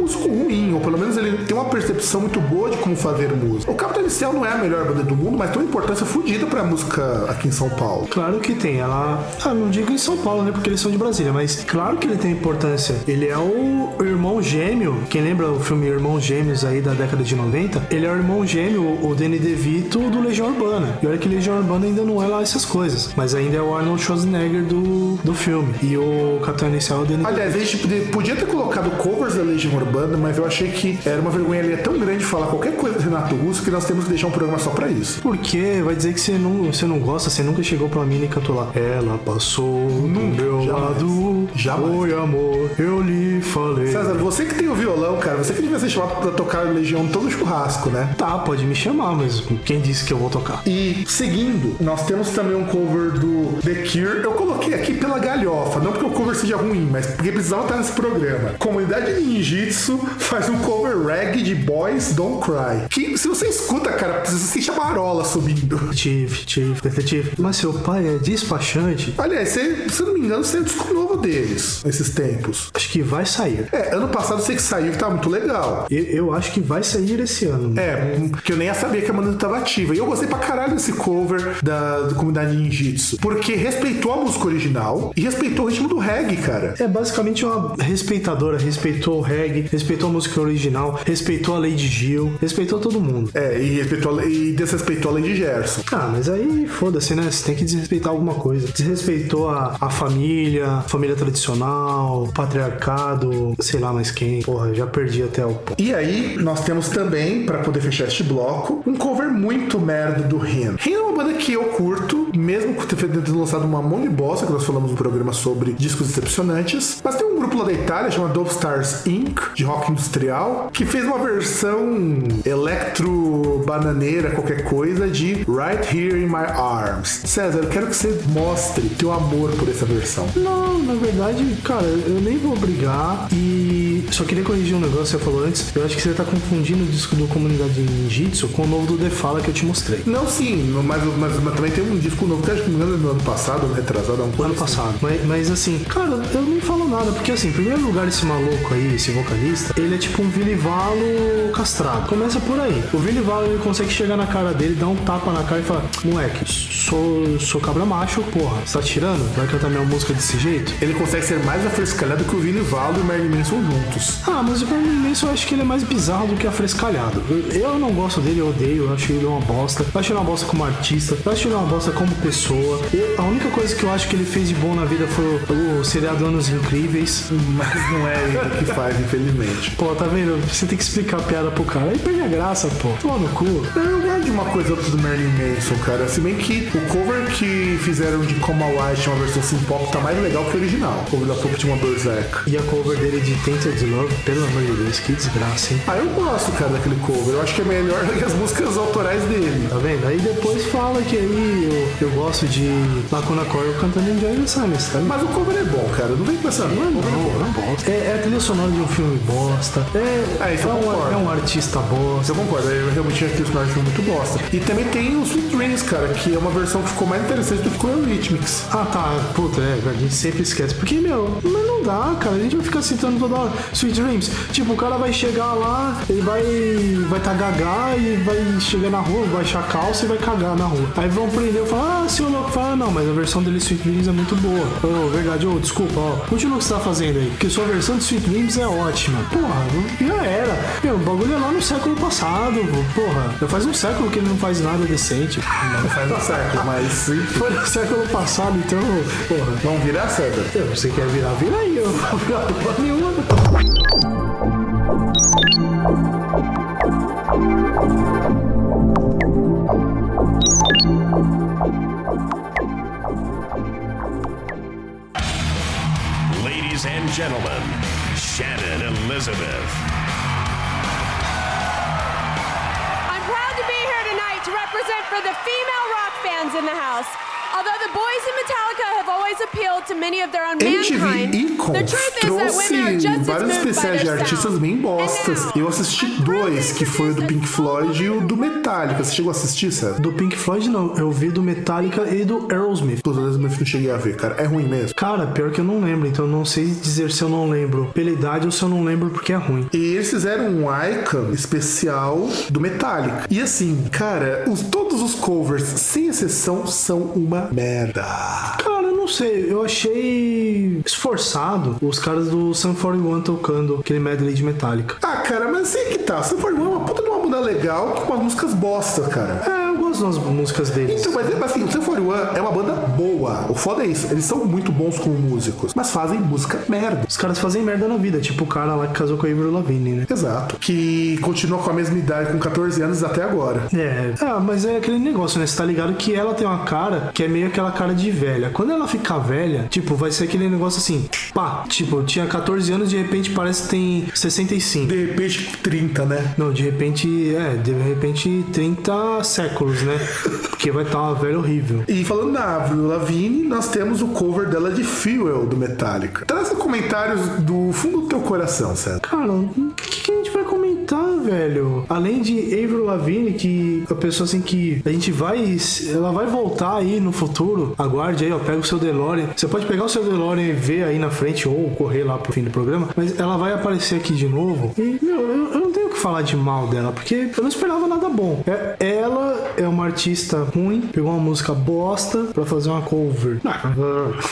músico ruim, ou pelo menos ele tem uma percepção muito boa de como fazer música. O Capital Inicial não é a melhor banda do mundo, mas tem uma importância fodida pra música aqui em São Paulo. Claro que tem. Ela. Ah, não digo em São Paulo, né? Porque eles são de Brasília, mas claro que ele tem importância. Ele é o irmão gêmeo. Quem lembra o filme Irmãos Gêmeos aí da década de 90? Ele é o irmão gêmeo, o Danny DeVito, do Legião Urbana. E olha que Legião Urbana ainda não é lá essas coisas. Mas ainda é o Arnold Schwarzenegger do, do filme. E o Capitão Inicial é o Danny Aliás, a gente podia ter colocado covers da Legião Urbana, mas eu achei que era uma vergonha ali é tão grande falar qualquer coisa do Renato Russo que nós temos que deixar um programa só pra isso. Por quê? Vai dizer que você não, você não gosta, você nunca chegou pra mim e cantou lá. Ela passou do meu jamais. lado. Jamais. Oi, amor, eu lhe falei. César, você que tem o violão, cara, você que devia ser chamado pra tocar Legião todo churrasco, né? Tá, pode me chamar, mas quem disse que eu vou tocar? E seguindo, nós temos também um cover do The Cure. Eu coloquei aqui pela galhofa, não porque o cover seja ruim, mas porque precisava estar nesse programa. Comunidade Ninjitsu faz um cover reggae de Boys Don't Cry. Que se você escuta, cara, você sente a marola subindo. Detetive, detetive, detetive. Mas seu pai é despachante? Aliás, você, se eu não me engano, você é um disco novo deles, nesses tempos. Acho que vai sair. É, ano passado eu sei que saiu que tá muito legal. Eu, eu acho que vai sair esse ano. É, que eu nem sabia que a banda tava ativa. E eu gostei pra caralho desse cover da, da comunidade ninjitsu. Porque respeitou a música original e respeitou o ritmo do reggae, cara. É basicamente uma respeitadora, respeitou o reggae, respeitou a música original, respeitou a Lady Gil, respeitou todo mundo. É, e respeitou a, e desrespeitou a lei de Gerson. Ah, mas aí foda-se, né? Você tem que desrespeitar alguma coisa. Desrespeitou a, a família, família tradicional, patriarcado, sei lá mais quem. Porra, já perdi até o ponto. E aí, nós temos também, pra poder fechar este bloco, um cover muito merda do Ren. Ren uma banda que eu curto, mesmo tendo lançado uma monte de bosta, que nós falamos no programa sobre discos decepcionantes. Mas tem um grupo lá da Itália, chamado Dope Stars Inc., de rock industrial, que fez uma versão electro-bananeira, qualquer coisa, de Right Here in My Arms. César, eu quero que você mostre teu amor por essa versão. Não, na verdade, cara, eu nem vou brigar e só queria corrigir um negócio que você falou antes. Eu acho que você tá confundindo o disco do Comunidade Ninjitsu com o novo do The Fala que eu te mostrei. Não, sim, mas mas, mas também tem um disco novo que acho que não me engano, no ano passado, retrasado, é um Ano passado. Mas, mas assim, cara, eu não falo nada, porque assim, em primeiro lugar, esse maluco aí, esse vocalista, ele é tipo um Vilivalo castrado. Começa por aí. O Vilivalo ele consegue chegar na cara dele, dar um tapa na cara e falar: Moleque, sou, sou cabra macho, porra, você tá tirando? Vai cantar minha música desse jeito? Ele consegue ser mais afrescalhado que o Vini Valdo e o Marilyn Manson juntos. Ah, mas o Marilyn Manson eu acho que ele é mais bizarro do que afrescalhado. Eu, eu não gosto dele, eu odeio, eu acho ele uma bosta. Eu acho ele uma bosta como artista, eu acho ele uma bosta como pessoa. A única coisa que eu acho que ele fez de bom na vida foi o, o seriado Anos Incríveis. Mas não é ele que faz, infelizmente. Pô, tá vendo? Você tem que explicar a piada pro cara. Aí perde a graça, pô. Toma no cu. Eu gosto de uma coisa outra do Marilyn Manson, cara. Se bem que o cover que fizeram de Coma White, uma versão sim pop, tá mais legal que o original. O cover da Pop de uma Berserk. E a cover dele de Tainted Love, pelo amor de Deus, que desgraça, hein? Ah, eu gosto, cara, daquele cover. Eu acho que é melhor do que as músicas autorais dele. Tá vendo? Aí depois fala que aí eu, eu gosto de Lacuna Coil cantando Enjoy the Silence, tá? Mas o cover é bom, cara. Não vem com essa. Não, Não, não bosta. É, é a trilha sonora de um filme bosta. É, Ah, é, um, é um artista bosta. Eu concordo, eu realmente acho que o personagem foi muito bosta. E também tem o Sweet Dreams, cara, que é uma versão que ficou mais interessante do que o Eurythmics. Ah, tá. Puta, é, a gente sempre esquece. Porque, meu, mas não dá, cara. A gente vai ficar citando toda hora Sweet Dreams. Tipo, o cara vai chegar lá, ele vai vai tá gagá e vai chegar na rua, vai achar calça e vai cagar na rua. Aí vão prender e falar, ah, seu louco, fala, não, mas a versão dele Sweet Dreams é muito boa. Ô, verdade, ô, desculpa, ó. Continua o que você tá fazendo aí. Porque sua versão de Sweet Dreams é ótima. Porra, já era. Meu, o bagulho é lá no século passado, porra. Já faz um século que ele não faz nada decente. Não faz um século, mas sim. Foi no século passado, então, porra. Vamos virar, César? Você quer virar, vira aí. Eu não vou virar nenhuma. Ladies and gentlemen, Shannon Elizabeth. I'm proud to be here tonight to represent for the female rock fans in the house. Although the boys in Metallica have always appealed to many of their own MTV mankind, Icons the truth is that trouxe women are just as vários moved by especiais de their artistas sound. bem And bostas. now, Eu assisti dois, que foi o do Pink Floyd e o do Metallica. Você chegou a assistir, César? Do Pink Floyd, não. Eu vi do Metallica e do Aerosmith. Todas as vezes eu não cheguei a ver, cara. É ruim mesmo. Cara, pior que eu não lembro, então eu não sei dizer se eu não lembro pela idade ou se eu não lembro porque é ruim. E eles fizeram um icon especial do Metallica. E assim, cara, os, todos os covers, sem exceção, são uma merda. Cara, eu não sei, eu achei esforçado os caras do Sun 41 tocando aquele medley de Metallica. Ah, cara, mas assim que tá. Você foi uma puta de uma banda legal com umas músicas bosta, cara. É, eu gosto das músicas deles. Então, mas assim, o Sun 41 é uma banda boa. O foda é isso. Eles são muito bons como músicos, mas fazem música merda. Os caras fazem merda na vida, tipo o cara lá que casou com a Avril Lavigne, né? Exato. Que continua com a mesma idade, com 14 anos até agora. É, ah, mas é aquele negócio, né? Você tá ligado que ela tem uma cara que é meio aquela cara de velha. Quando ela ficar velha, tipo, vai ser aquele negócio assim, pá, tipo, tinha 14 anos, de repente parece que tem 65. De repente, 30, né? Não, de repente, é, de repente 30 séculos, né? Porque vai estar uma velha horrível. E falando da Avril Lavigne, nós temos o cover dela de Fuel, do Metallica. Traz comentários do fundo do teu coração, César. Cara, o que, que a gente vai comentar, velho? Além de Avril Lavigne, que a pessoa assim que a gente vai, ela vai voltar aí no futuro. Aguarde aí, ó, pega o seu DeLorean. Você pode pegar o seu DeLorean e ver aí na frente ou correr lá pro fim do programa, mas ela vai aparecer aqui de novo. E, meu, eu, eu não tenho o que falar de mal dela, porque eu não esperava nada bom. É, ela é uma artista ruim, pegou uma música bosta pra fazer uma cover.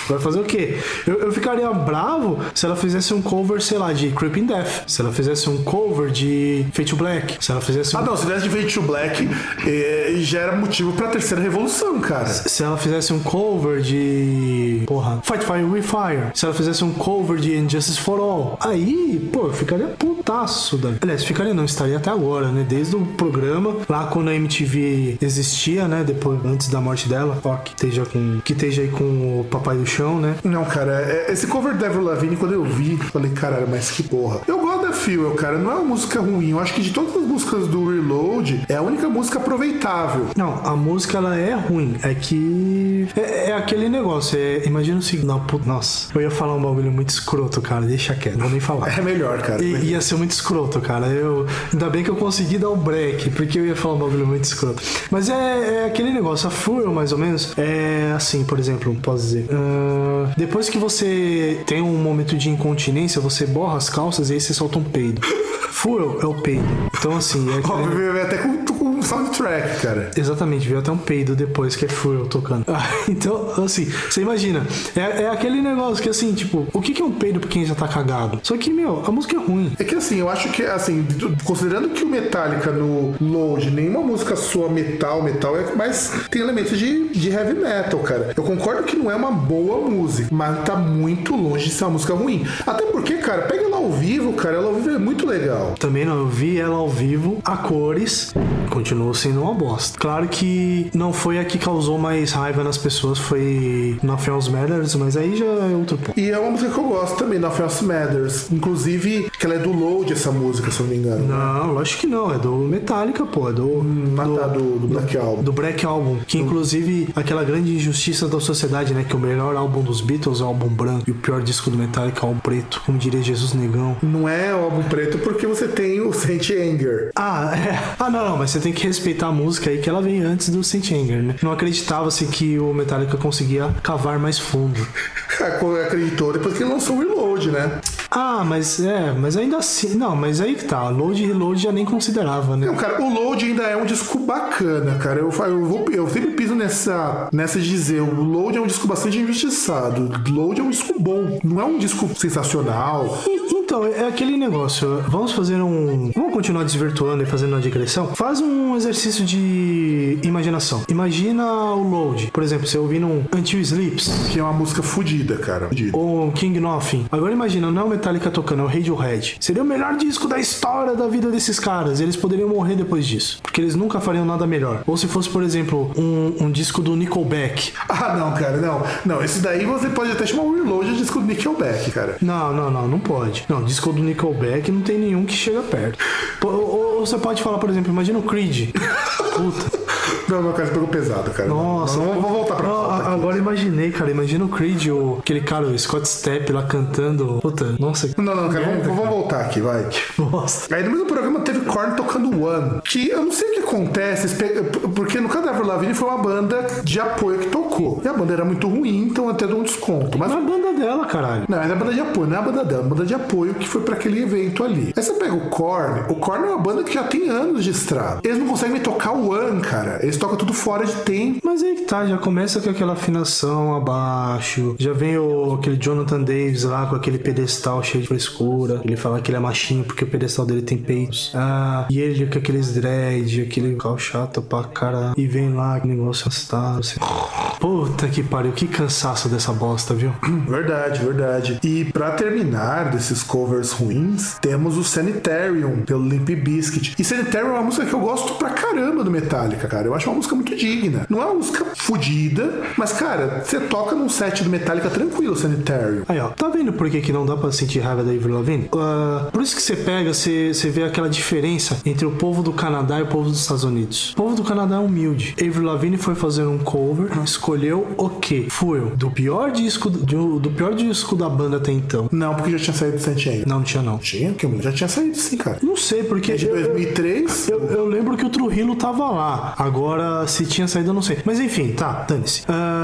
Vai fazer o quê? Eu, eu ficaria bravo se ela fizesse um cover, sei lá, de Creeping Death. Se ela fizesse um cover de Fate to Black. Se ela fizesse um... Ah, não, se tivesse de Fade to Black, eh, já era motivo pra terceira revolução, cara. Se ela fizesse um cover de. Porra. Fight Fire with Fire. Se ela fizesse um cover de Injustice for All. Aí, pô, eu ficaria putaço. Da... Aliás, ficaria não, estaria até agora, né? Desde o programa, lá quando a MTV existia, né? Depois, antes da morte dela. Ó, que esteja com. Que esteja aí com o Papai do Chão, né? Não, cara, é- esse cover da Avril Lavigne, quando eu vi, falei, caralho, mas que porra. Eu gosto da Fuel, cara, não é uma música ruim. Eu acho que de todas as músicas do Reload, é a única música aproveitável. Não, a música ela é ruim. É que que. É, é aquele negócio, é, imagina o seguinte. Não, put- nossa, eu ia falar um bagulho muito escroto, cara. Deixa quieto, não vou nem falar. É melhor, cara. I- ia ser muito escroto, cara. Eu, ainda bem que eu consegui dar o break, porque eu ia falar um bagulho muito escroto. Mas é, é aquele negócio, a Furl, mais ou menos, é assim, por exemplo, posso dizer. ah, depois que você tem um momento de incontinência, você borra as calças e aí você solta um peido. Furl é o peido. Então, assim, é Ó, aquele- veio até com, com um soundtrack, cara. Exatamente, veio até um peido depois que é Furl tocando. Ah, então, assim, você imagina, é, é aquele negócio que assim, tipo, o que que é um peido pra quem já tá cagado? Só que, meu, a música é ruim. É que assim, eu acho que, assim, do- considerando que o Metallica no Load, nenhuma música soa metal, metal é mais tem elementos de, de heavy metal, cara. Eu concordo que não é uma boa música, mas tá muito longe de ser uma música ruim. Até porque, cara, pega ela ao vivo, cara, ela ao vivo é muito legal. Também não, eu vi ela ao vivo, a cores, continuou sendo uma bosta. Claro que não foi a que causou mais raiva nas pessoas, foi Nothing Else Matters, mas aí já é outro ponto. E é uma música que eu gosto também, Nothing Else Matters. Inclusive, que ela é do Load, essa música, se eu não me engano. Não, lógico que não, é do Metallica, pô, é do... Mas tá do, do Black Album. do Black Album, que inclusive aquela grande injustiça da sociedade, né? Que o melhor álbum dos Beatles é o álbum branco e o pior disco do Metallica é o álbum preto, como diria Jesus Negão. Não é o álbum preto porque você tem o Saint Anger. Ah, é. Ah, não, não, mas você tem que respeitar a música aí que ela vem antes do Saint Anger, né? Não acreditava-se que o Metallica conseguia cavar mais fundo. Acreditou depois que ele lançou o Reload, né? Ah, mas é, mas ainda assim. Não, mas aí que tá. Load e reload já nem considerava, né? Não, cara, o Load ainda é um disco bacana, cara. Eu, eu, vou, eu sempre piso nessa, nessa de dizer, o Load é um disco bastante injustiçado. Load é um disco bom, não é um disco sensacional. Então, é aquele negócio. Vamos fazer um. Vamos continuar desvirtuando e fazendo uma digressão? Faz um exercício de imaginação. Imagina o load. Por exemplo, você ouvindo um Until Sleeps Que é uma música fodida, cara. Fudida. ou King Nothing. Agora imagina, não é o Metallica tocando, é o Radiohead. Seria o melhor disco da história da vida desses caras. Eles poderiam morrer depois disso. Porque eles nunca fariam nada melhor. Ou se fosse, por exemplo, um, um disco do Nickelback. Ah, não, cara, não. Não, esse daí você pode até chamar o Reload de disco do Nickelback, cara. Não, não, não, não pode. Não, disco do Nickelback não tem nenhum que chega perto. Ou, ou você pode falar, por exemplo, imagina o Creed. Puta. Não, meu cara, pegou pesado, cara. Nossa. Não, vamos voltar pra Não. Agora imaginem, cara. Imagina o Creed, o, aquele cara, o Scott Stepp lá cantando. Puta, nossa. que Não, não, cara, vamos, merda, vamos voltar aqui, vai. Bosta. Aí no mesmo programa teve Korn tocando One, que eu não sei o que acontece, porque no Cadáver Lavigne foi uma banda de apoio que tocou. E a banda era muito ruim, então até dou um desconto. Mas Mas a banda dela, caralho. Não, é a banda de apoio, não é a banda dela, é a banda de apoio que foi pra aquele evento ali. Aí você pega o Korn, o Korn é uma banda que já tem anos de estrada. Eles não conseguem tocar o One, cara. Eles tocam tudo fora de tempo. Mas aí que tá, já começa com aquela afinação abaixo. Já vem o, aquele Jonathan Davis lá com aquele pedestal cheio de frescura. Ele fala que ele é machinho porque o pedestal dele tem peitos. Ah, e ele com aqueles dread, aquele cal chato pra cara. E vem lá, que negócio arrastado. Assim. Puta que pariu, que cansaço dessa bosta, viu? Verdade, verdade. E pra terminar desses covers ruins, temos o Sanitarium, pelo Limp Bizkit. E Sanitarium é uma música que eu gosto pra caramba do Metallica, cara. Eu acho uma música muito digna. Não é uma música fodida, mas, cara, você toca num set do Metallica tranquilo, Sanitarium. Aí, ó, tá vendo por que, que não dá pra sentir raiva da Avril Lavigne? Ah, por isso que você pega, você, você vê aquela diferença entre o povo do Canadá e o povo dos Estados Unidos. O povo do Canadá é humilde. Avril Lavigne foi fazer um cover, escolheu o quê? Fuel. Do pior disco do, do pior disco da banda até então. Não, porque já tinha saído do Saint Anger. Não, não tinha não. Tinha? Que já tinha saído sim, cara. Não sei, porque De eu- eu- 2003, Eu, eu lembro que o Trujillo tava lá. Agora, se tinha saído, eu não sei. Mas enfim, tá, dane-se. Ah,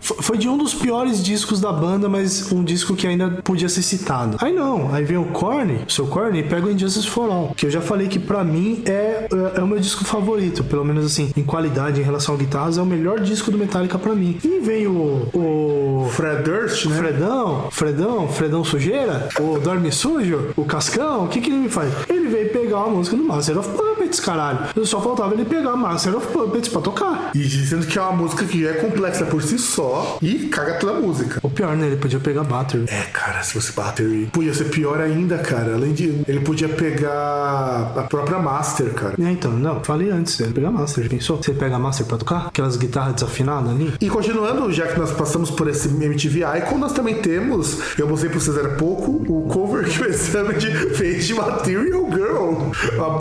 foi de um dos piores discos da banda, mas um disco que ainda podia ser citado. Aí não, aí vem o Korn, o seu Korn, e pega o Injustice for All. Que eu já falei que pra mim é, é, é o meu disco favorito. Pelo menos assim, em qualidade, em relação ao guitarras, é o melhor disco do Metallica pra mim. E vem o. o Fred Durst, né? Fredão, Fredão, Fredão Sujeira, o Dorme Sujo, o Cascão, o que que ele me faz? Ele veio pegar a música do Master of Puppets, caralho. Só faltava ele pegar Master of Puppets pra tocar. E dizendo que é uma música que já é complexa por si só e caga toda a música. O pior, né? Ele podia pegar Battery. É, cara, se fosse Battery. Podia ser pior ainda, cara. Além de. Ele podia pegar a própria Master, cara. É, então, não, falei antes, ele pegar Master, já pensou? Você pega a Master pra tocar? Aquelas guitarras desafinadas ali? E continuando, já que nós passamos por esse MTV Icon, nós também temos, eu mostrei pra vocês há pouco, o cover que o Examine fez de Material Girl.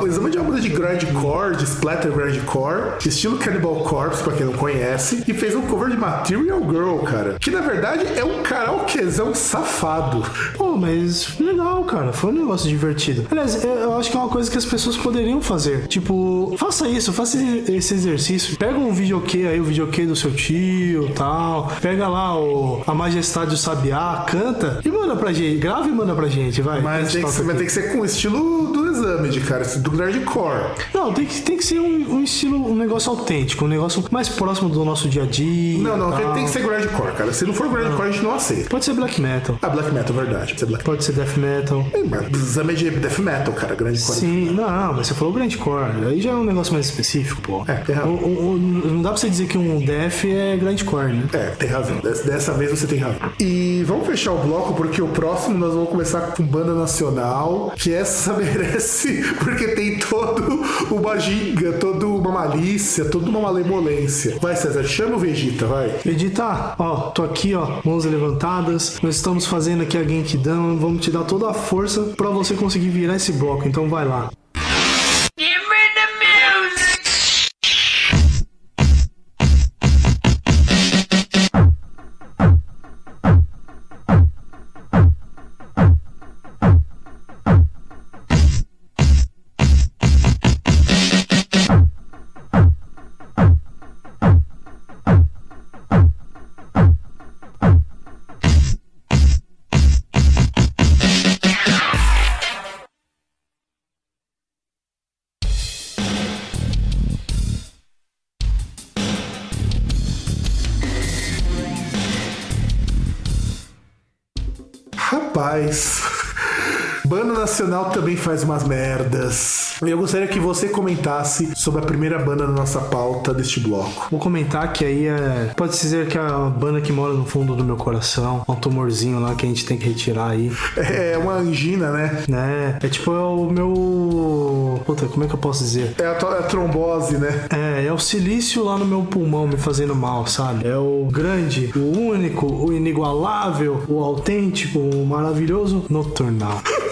O Examine é uma banda de grindcore, de splatter grindcore, estilo Cannibal Corpse, pra quem não conhece, e fez um cover de Material Girl, cara. Que na verdade é um karaokezão safado. Pô, mas legal, cara. Foi um negócio divertido. Aliás, eu acho que é uma coisa que as pessoas poderiam fazer. Tipo, faça isso, faça esse exercício. Pega um videokê aí, o videokê do seu tio tal. Pega lá o A Majestade do Sabiá, canta e manda pra gente. Grava e manda pra gente, vai. Mas tem que, ser, mas tem que ser com o estilo do Examine, cara, do grindcore. Não, tem que, tem que ser um, um estilo, um negócio autêntico, um negócio mais próximo do nosso dia a dia. Não, não, tem, tem que ser grindcore, cara. Se não for grindcore, a gente não aceita. Pode ser black metal. Ah, black metal, verdade. Pode ser black Pode ser death metal. É, mas Exame de death metal, cara, grindcore. Sim, não, mas você falou grindcore. Aí já é um negócio mais específico, pô. É, tem razão. O- o- não dá pra você dizer que um death é grindcore, né? É, tem razão. Des- Dessa vez você tem razão. E vamos fechar o bloco, porque o próximo nós vamos começar com banda nacional, que essa merece, porque tem todo uma ginga, toda uma malícia, toda uma malemolência. Vai, César, chama o Vegeta, vai. Edita, ó, tô aqui, ó, mãos levantadas. Nós estamos fazendo aqui a Genkidama. Vamos te dar toda a força pra você conseguir virar esse bloco. Então vai lá. Rapaz. Banda Nacional também faz umas merdas. Eu gostaria que você comentasse sobre a primeira banda da nossa pauta deste bloco. Vou comentar que aí é. Pode dizer que é a banda que mora no fundo do meu coração. Um tumorzinho lá que a gente tem que retirar aí. É uma angina, né? Né? É tipo é o meu. Puta, como é que eu posso dizer? É a, to- a trombose, né? É, é o silício lá no meu pulmão me fazendo mal, sabe? É o grande, o único, o inigualável, o autêntico, o maravilhoso Nocturnal.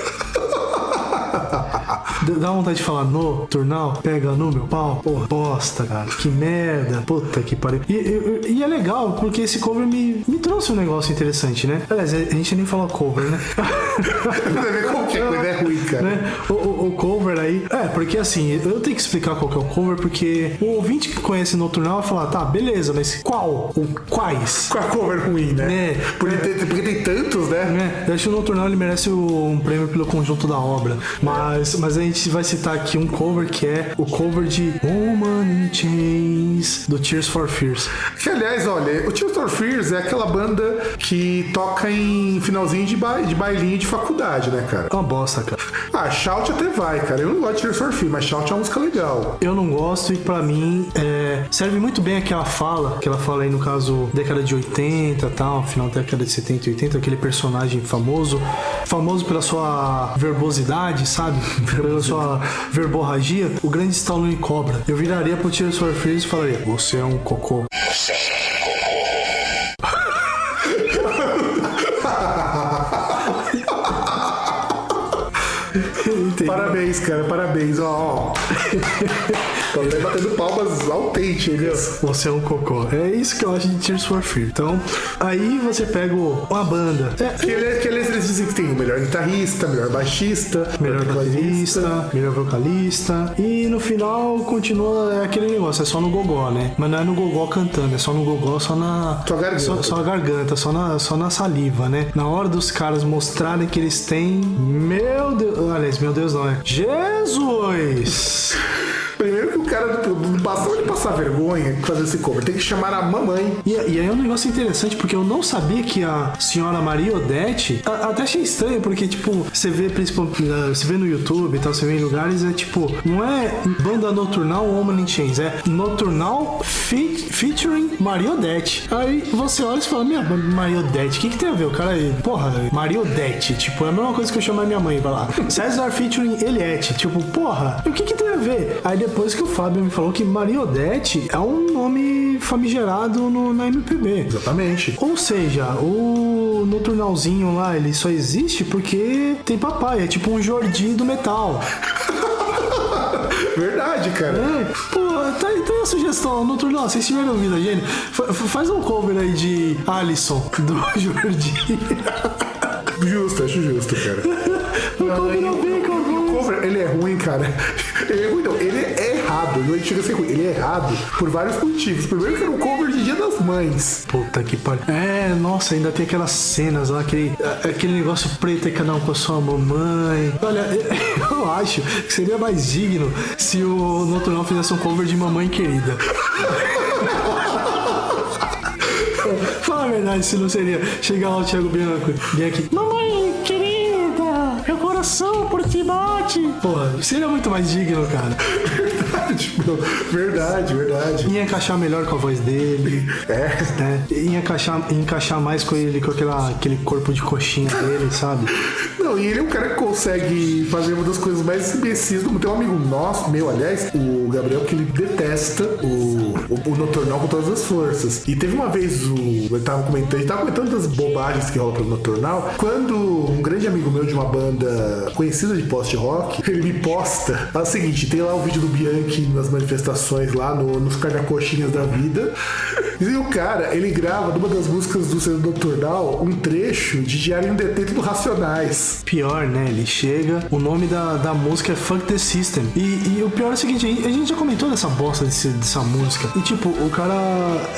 Dá vontade de falar nocturnal, pega no meu pau. Pô, bosta, cara. Que merda. Puta que pariu. E, e- e é legal, porque esse cover me, me trouxe um negócio interessante, né? Aliás, a gente nem falou cover, né? Que a coisa é ruim, cara. né? O, o- o cover aí. É, porque assim, eu tenho que explicar qual que é o cover, porque o ouvinte que conhece Nocturnal vai falar, tá, beleza, mas qual? Ou quais? Com a cover ruim, né? É. Porque, tem, porque tem tantos, né? É, eu acho que o Nocturnal ele merece um prêmio pelo conjunto da obra. Mas, mas a gente vai citar aqui um cover que é o cover de Woman in Chains do Tears for Fears. Que, aliás, olha, o Tears for Fears é aquela banda que toca em finalzinho de, ba de bailinho de faculdade, né, cara? É uma bosta, cara. Ah, Shout até vai, cara. Eu não gosto de Tears for Fears, mas Shout é uma música legal. Eu não gosto e pra mim é, serve muito bem aquela fala, que ela fala aí no caso década de 80 tal, final da década de 70 e 80, aquele personagem famoso, famoso pela sua verbosidade, sabe? Pela sua verborragia, o grande Stallone Cobra. Eu viraria pro Tears for Fears e falaria: Você é um cocô. Entendi. Parabéns, cara, parabéns. Ó, ó. Até batendo palmas autênticas. Você é um cocô. É isso que eu acho de Tears for Fears. Então, aí você pega uma banda. É, Que eles, que eles, eles dizem que tem o melhor guitarrista, melhor baixista, Melhor baterista, melhor vocalista. E no final continua aquele negócio, é só no gogó, né? Mas não é no gogó cantando, é só no gogó, só na. Só garganta. Só, só a garganta, só na, só na saliva, né? Na hora dos caras mostrarem que eles têm. Meu Deus. Aliás, meu Deus não, é. Jesus! Primeiro que cara, não basta ele passar vergonha fazer esse cover. Tem que chamar a mamãe. E, e aí é um negócio interessante, porque eu não sabia que a senhora Maria Odete. a- Até achei estranho, porque, tipo, você vê principalmente. Você vê no YouTube e tal, você vê em lugares, é tipo, não é banda noturnal Woman in Chains, é noturnal fe- featuring Maria Odete. Aí você olha e fala, minha Maria Odete, o que, que tem a ver? O cara aí, porra, Maria Odete, tipo, é a mesma coisa que eu chamar minha mãe, vai lá. César featuring Eliette, tipo, porra, o que, que tem a ver? Aí depois que o Fábio me falou que Maria Odete é um nome famigerado no, na MPB. Exatamente. Ou seja, o Noturnalzinho lá, ele só existe porque tem papai, é tipo um Jordi do metal. Verdade, cara. É, pô, tá aí, tá aí a sugestão, Noturnal, vocês tiveram ouvido a gente? Fa- fa- faz um cover aí de Alisson, do Jordi. Justo, acho justo, cara. O cover é bem, O cara. cover, ele é ruim, cara. Ele é ruim, não. Ele é errado. Não chega a ser ruim. Ele é errado por vários motivos. Primeiro que era um cover de Dia das Mães. Puta que pariu. É, nossa, ainda tem aquelas cenas lá, aquele, aquele negócio preto e cada um com a sua mamãe. Olha, eu acho que seria mais digno se o Noturnal fizesse um cover de Mamãe Querida. Fala a verdade, se não seria chegar lá o Thiago Bianco aqui. Mamãe querida, meu coração por ti bate. Porra, seria muito mais digno, cara. Verdade, meu. Verdade, verdade. Ia encaixar melhor com a voz dele. É. né? Ia encaixar, ia encaixar mais com ele, com aquela, aquele corpo de coxinha dele, sabe? Não, e ele é um cara que consegue fazer uma das coisas mais imbecis do mundo. Tem um amigo nosso, meu, aliás, o Gabriel, que ele detesta o, o, o Noturnal com todas as forças. E teve uma vez, o, ele tava comentando, ele tava comentando das bobagens que rola pelo Noturnal, quando um grande amigo meu de uma banda conhecida de post-rock, ele me posta é o seguinte, tem lá o vídeo do Bianchi nas manifestações lá, no, nos carga-coxinhas da vida. E o cara, ele grava numa das músicas do seu Noturnal um trecho de Diário em Detento do Racionais. Pior, né? Ele chega, o nome da, da música é Fuck the System. E, e o pior é o seguinte, a gente já comentou dessa bosta desse- dessa música. E tipo, o cara.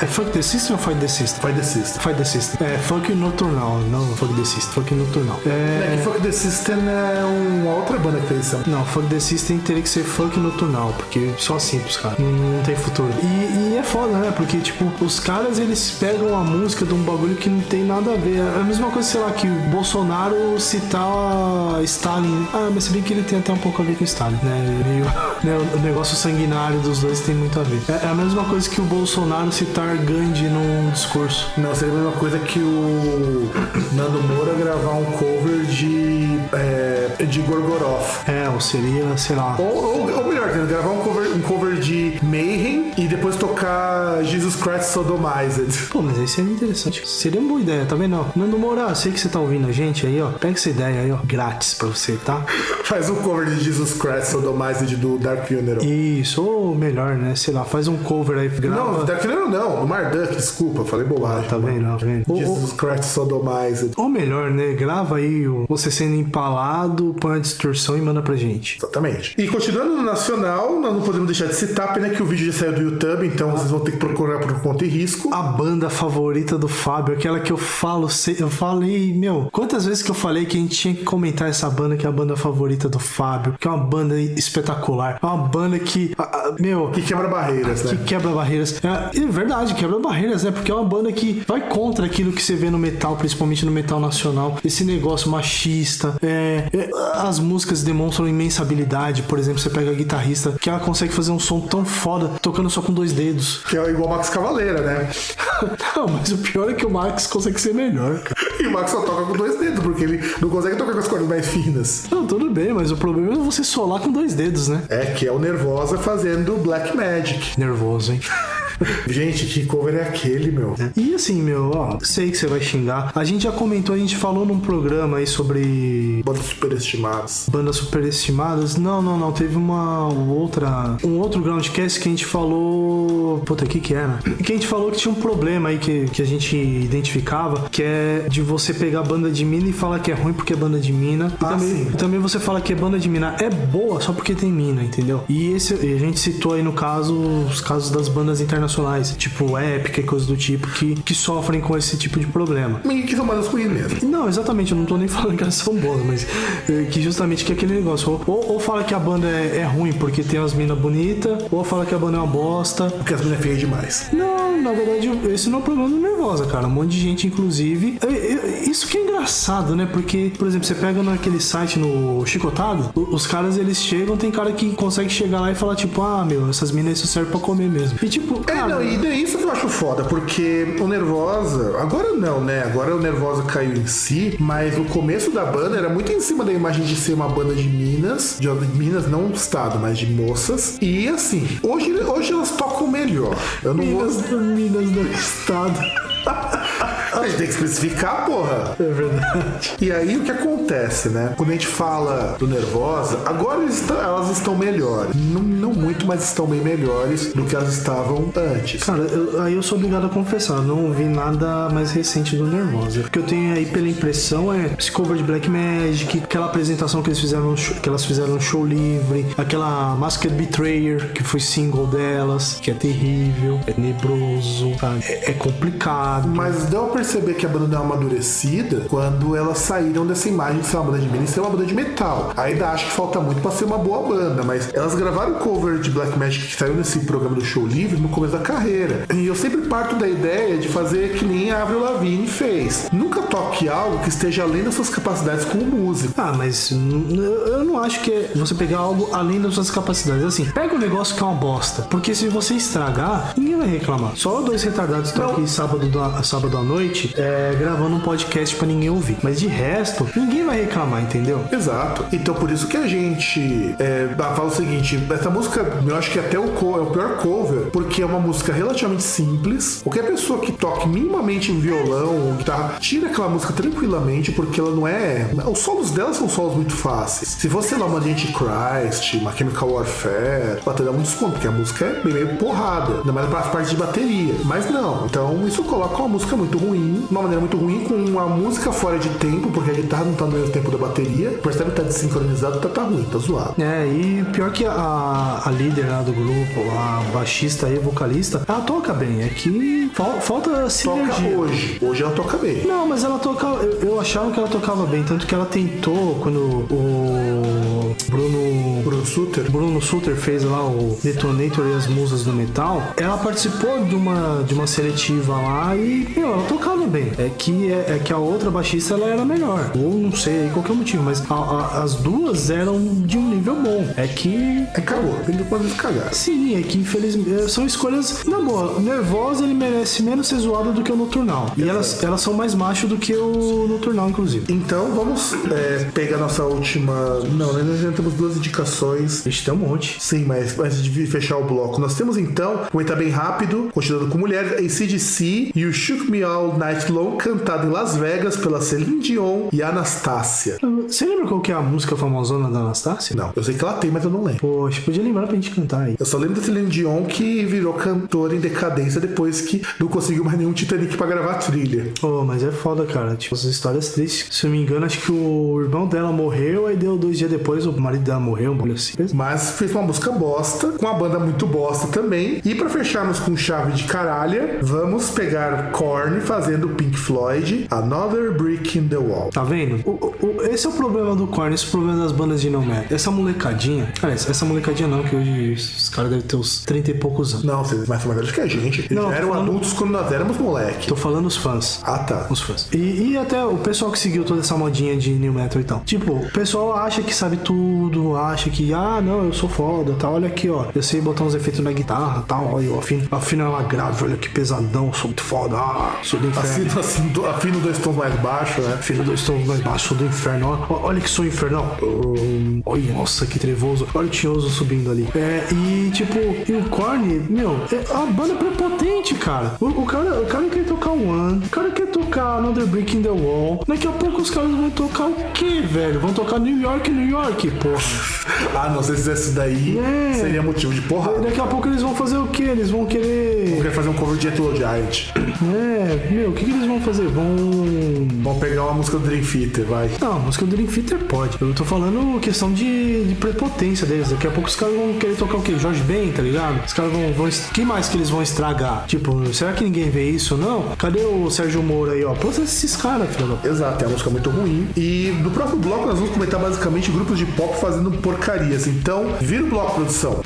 É Fuck the System ou Fight the System? Fight the System. Fight the System. É Fuck Nocturnal, não Fuck the System. Fuck Nocturnal. É É. que Fuck the System é uma outra banda que fez essa. Não, Fuck the System teria que ser Funk Nocturnal, porque só assim pros caras. Não, não tem futuro. E, e é foda, né? Porque, tipo, os caras eles pegam a música de um bagulho que não tem nada a ver. É a mesma coisa, sei lá, que o Bolsonaro citar Stalin. Ah, mas se bem que ele tem até um pouco a ver com Stalin, né? Meio, né? O negócio sanguinário dos dois tem muito a ver. É, é a mesma coisa que o Bolsonaro citar Gandhi num discurso. Não, seria a mesma coisa que o Nando Moura gravar um cover de. É, de Gorgoroth. É, ou seria, sei lá. Ou, ou, ou melhor, gravar um cover, um cover de Mayhem e depois tocar Jesus Christ Sodomized. Pô, mas esse é interessante. Seria uma boa ideia, tá vendo? Nando Moura, sei que você tá ouvindo a gente aí, ó. Pega essa ideia aí, ó. Grátis pra você, tá? Faz um cover de Jesus Christ Sodomized do Dark Funeral. Isso, ou melhor, né? Sei lá, faz um cover aí, grava. Não, Dark Funeral não, do Marduk, desculpa, falei bobagem. Tá vendo? Tá vendo? Ou, ou- Jesus Christ Sodomized. ou melhor, né? Grava aí o- você sendo empalado, põe a distorção e manda pra gente. Exatamente. E continuando no Nacional, nós não podemos deixar de citar, pena que o vídeo já saiu do YouTube, então vocês vão ter que procurar por conta e risco. A banda favorita do Fábio, aquela que eu falo, eu falei, meu, quantas vezes que eu falei que a gente tinha que comentar essa banda que é a banda favorita do Fábio, que é uma banda espetacular, é uma banda que, ah, ah, meu, Que quebra barreiras, que né? quebra barreiras. É, é verdade, quebra barreiras, né? Porque é uma banda que vai contra aquilo que você vê no metal, principalmente no metal nacional. Esse negócio machista. é, é, as músicas demonstram imensa habilidade. Por exemplo, você pega a guitarrista que ela consegue fazer um som tão foda tocando só com dois dedos. Que é igual o Max Cavaleira, né? Não, mas o pior é que o Max consegue ser melhor, cara. E o Max só toca com dois dedos, porque ele não consegue tocar com as cordas mais finas. Não, tudo bem, mas o problema é você solar com dois dedos, né? É, que é o Nervosa fazendo Black Magic. Nervoso, hein? Gente, que cover é aquele, meu? E assim, meu, ó, sei que você vai xingar. A gente já comentou, a gente falou num programa aí sobre Bandas superestimadas. bandas superestimadas. Não, não, não. Teve uma outra. Um outro groundcast que a gente falou. Puta, o que que era? Que a gente falou que tinha um problema aí que, que a gente identificava, que é de você pegar banda de mina e falar que é ruim porque é banda de mina. E, Ah, também, sim. também você fala que é banda de mina é boa só porque tem mina, entendeu? E esse e a gente citou aí no caso os casos das bandas internacionais internacionais, tipo Epic e coisas do tipo, que, que sofrem com esse tipo de problema. E que são bandas ruins mesmo. Não, exatamente, eu não tô nem falando que elas são boas, mas é, que justamente que é aquele negócio. Ou, ou, ou fala que a banda é, é ruim porque tem umas minas bonitas, ou fala que a banda é uma bosta. Porque as meninas é feia demais. Não, na verdade, esse não é o problema do Nervosa, cara. Um monte de gente, inclusive. é, é, Isso que é engraçado, né? Porque, por exemplo, você pega naquele site no Chicotado, os caras eles chegam, tem cara que consegue chegar lá e falar, tipo, ah, meu, essas minas isso serve pra comer mesmo. E tipo, É, cara. não, e daí isso que eu acho foda, porque o Nervosa, agora não, né? Agora o Nervosa caiu em si, mas o começo da banda era muito em cima da imagem de ser uma banda de Minas, de Minas, não do estado, mas de moças. E assim, hoje, hoje elas tocam melhor. Eu não vou. Minas, do Estado. A gente tem que especificar, porra. É verdade. E aí o que acontece, né? Quando a gente fala do Nervosa, agora estão- elas estão melhores. Não, não muito, mas estão bem melhores do que elas estavam antes. Cara, eu- aí eu sou obrigado a confessar, eu não vi nada mais recente do Nervosa. O que eu tenho aí pela impressão é esse cover de Black Magic, aquela apresentação que eles fizeram, show- que elas fizeram no show livre, aquela Masked Betrayer, que foi single delas, que é terrível, é nebroso, sabe? É, é complicado. Mas deu a perceber que a banda deu uma amadurecida quando elas saíram dessa imagem de ser uma banda de Minas e ser uma banda de metal. Ainda acho que falta muito pra ser uma boa banda, mas elas gravaram o cover de Black Magic que saiu nesse programa do show livre no começo da carreira. E eu sempre parto da ideia de fazer que nem a Avril Lavigne fez. Nunca toque algo que esteja além das suas capacidades como músico. Ah, mas eu não acho que é você pegar algo além das suas capacidades. Assim, pega um negócio que é uma bosta. Porque se você estragar, ninguém vai reclamar. Só dois retardados estão aqui sábado, da- sábado à noite é, gravando um podcast pra ninguém ouvir. Mas de resto, ninguém vai reclamar, entendeu? Exato. Então por isso que a gente é, fala o seguinte: essa música, eu acho que até o é o pior cover, porque é uma música relativamente simples. Qualquer pessoa que toque minimamente violão ou guitarra, tira aquela música tranquilamente, porque ela não é. Os solos dela são solos muito fáceis. Se sei lá, uma Antichrist, uma Chemical Warfare, dá um desconto, porque a música é meio porrada, ainda mais pra parte de bateria. Mas não, então isso coloca uma música muito ruim, uma maneira muito ruim, com uma música fora de tempo, porque a guitarra não tá no mesmo tempo da bateria. Percebe que tá desincronizado, tá, tá ruim, tá zoado. É, e pior que a, a líder lá do grupo, a baixista e vocalista, ela toca bem. É que fal- falta Toca sinergia. hoje. Hoje ela toca bem. Não, mas ela tocava. Eu, eu achava que ela tocava bem, tanto que ela tentou quando o Bruno. Bruno Suter. Bruno Suter fez lá o Detonator e as Musas do Metal. Ela participou de uma, de uma seletiva lá e, meu, ela tocava bem. É que, é, é que a outra baixista ela era melhor. Ou não sei qualquer motivo, mas a- a- as duas eram de um nível bom. É que É cagou. Ele pode cagar. Sim, é que infelizmente são escolhas. Na boa, Nervosa ele merece menos ser zoado do que o Noturnal. E elas, elas são mais macho do que o Noturnal, inclusive. Então vamos é, pegar nossa última. Não, né, temos duas indicações. Ixi, tem um monte. Sim, mas antes de fechar o bloco, nós temos então, vou entrar bem rápido, continuando com mulheres, ACDC e o Shook Me All Night Long, cantado em Las Vegas pela Celine Dion e Anastácia. Você lembra qual que é a música famosona da Anastácia? Não, eu sei que ela tem, mas eu não lembro. Poxa, podia lembrar pra gente cantar aí. Eu só lembro da Celine Dion que virou cantora em decadência depois que não conseguiu mais nenhum Titanic pra gravar a trilha. Pô, mas é foda, cara. Tipo, essas histórias tristes. Se eu me engano, acho que o irmão dela morreu, aí deu dois dias depois o marido dela morreu, um assim. Mas fez uma música bosta, com uma banda muito bosta também. E pra fecharmos com chave de caralha, vamos pegar Korn fazendo Pink Floyd, Another Brick in the Wall. Tá vendo? O- o- o- esse é o problema do Korn, esse é o problema das bandas de não metal. Essa molecadinha. Aliás, essa molecadinha não, que hoje os caras devem ter uns 30 e poucos anos. Não, vocês mais são mais velhos que a gente. Eles Não, já eram falando- adultos quando nós éramos moleque. Tô falando os fãs. Ah, tá. Os fãs. E, e até o pessoal que seguiu toda essa modinha de new metal e tal. Tipo, o pessoal acha que sabe tudo, acha que, ah, não, eu sou foda, tá? Olha aqui, ó. Eu sei botar uns efeitos na guitarra, tal. Olha, eu afino, afino ela grave, olha que pesadão, sou muito foda. Ah, sou do inferno. Assim, assim, afino dois tons mais baixo, né? Afino dois tons mais baixo, sou do inferno. Ó, olha que sou infernal. Hum, Olha, nossa, que trevoso. Olha o tinhoso subindo ali. É, e tipo, e o Korn, meu, é a banda é prepotente, cara. O, o cara. o cara quer tocar One, o cara quer tocar Another Brick in the Wall. Daqui a pouco os caras vão tocar o quê, velho? Vão tocar New York, New York, porra. Ah, não, se eles fizessem isso daí, É. seria motivo de porrada. Daqui a pouco eles vão fazer o quê? Eles vão querer. queria fazer um cover de Etlo Giant. É, meu, o que, que eles vão fazer? Vão Vamos pegar uma música do Dream Theater, vai. Não, a música do Dream Theater pode. Eu tô falando questão de, de prepotência deles. Daqui a pouco os caras vão querer tocar o quê? Jorge Ben, tá ligado? Os caras vão, vão. Quem mais que eles vão estragar? Tipo, será que ninguém vê isso? Não? Cadê o Sérgio Moura aí, ó? Processa esses caras, filho. Exato, é uma música muito ruim. E no próximo bloco nós vamos comentar basicamente grupos de pop fazendo porcarias. Então, vira o bloco, produção.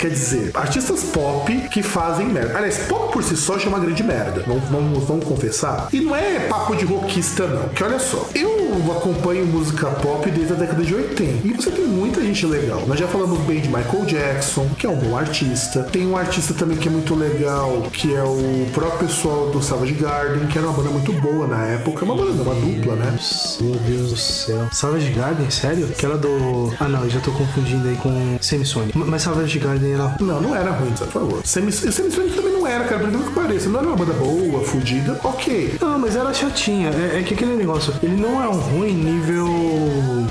Quer dizer, artistas pop que fazem merda. Aliás, pop por si só já é uma grande merda. Vamos, vamos, vamos confessar. E não é papo de rockista, não. Que olha só, eu acompanho música pop desde a década de 80. E você tem muita gente legal. Nós já falamos bem de Michael Jackson, que é um bom artista. Tem um artista também que é muito legal, que é o próprio pessoal do Savage Garden, que era uma banda muito boa na época. Uma banda, uma dupla, né? Meu Deus do céu. Savage Garden, sério? Aquela do. Ah, não, eu já tô confundindo aí com Semisonic. Mas Savage Garden era. Não, não era ruim, por favor. Semis- Semisonic também não era, cara, por incrível que pareça. Não era uma banda boa, fodida, ok. Não, mas era chatinha. É, é que aquele negócio, ele não é um ruim nível.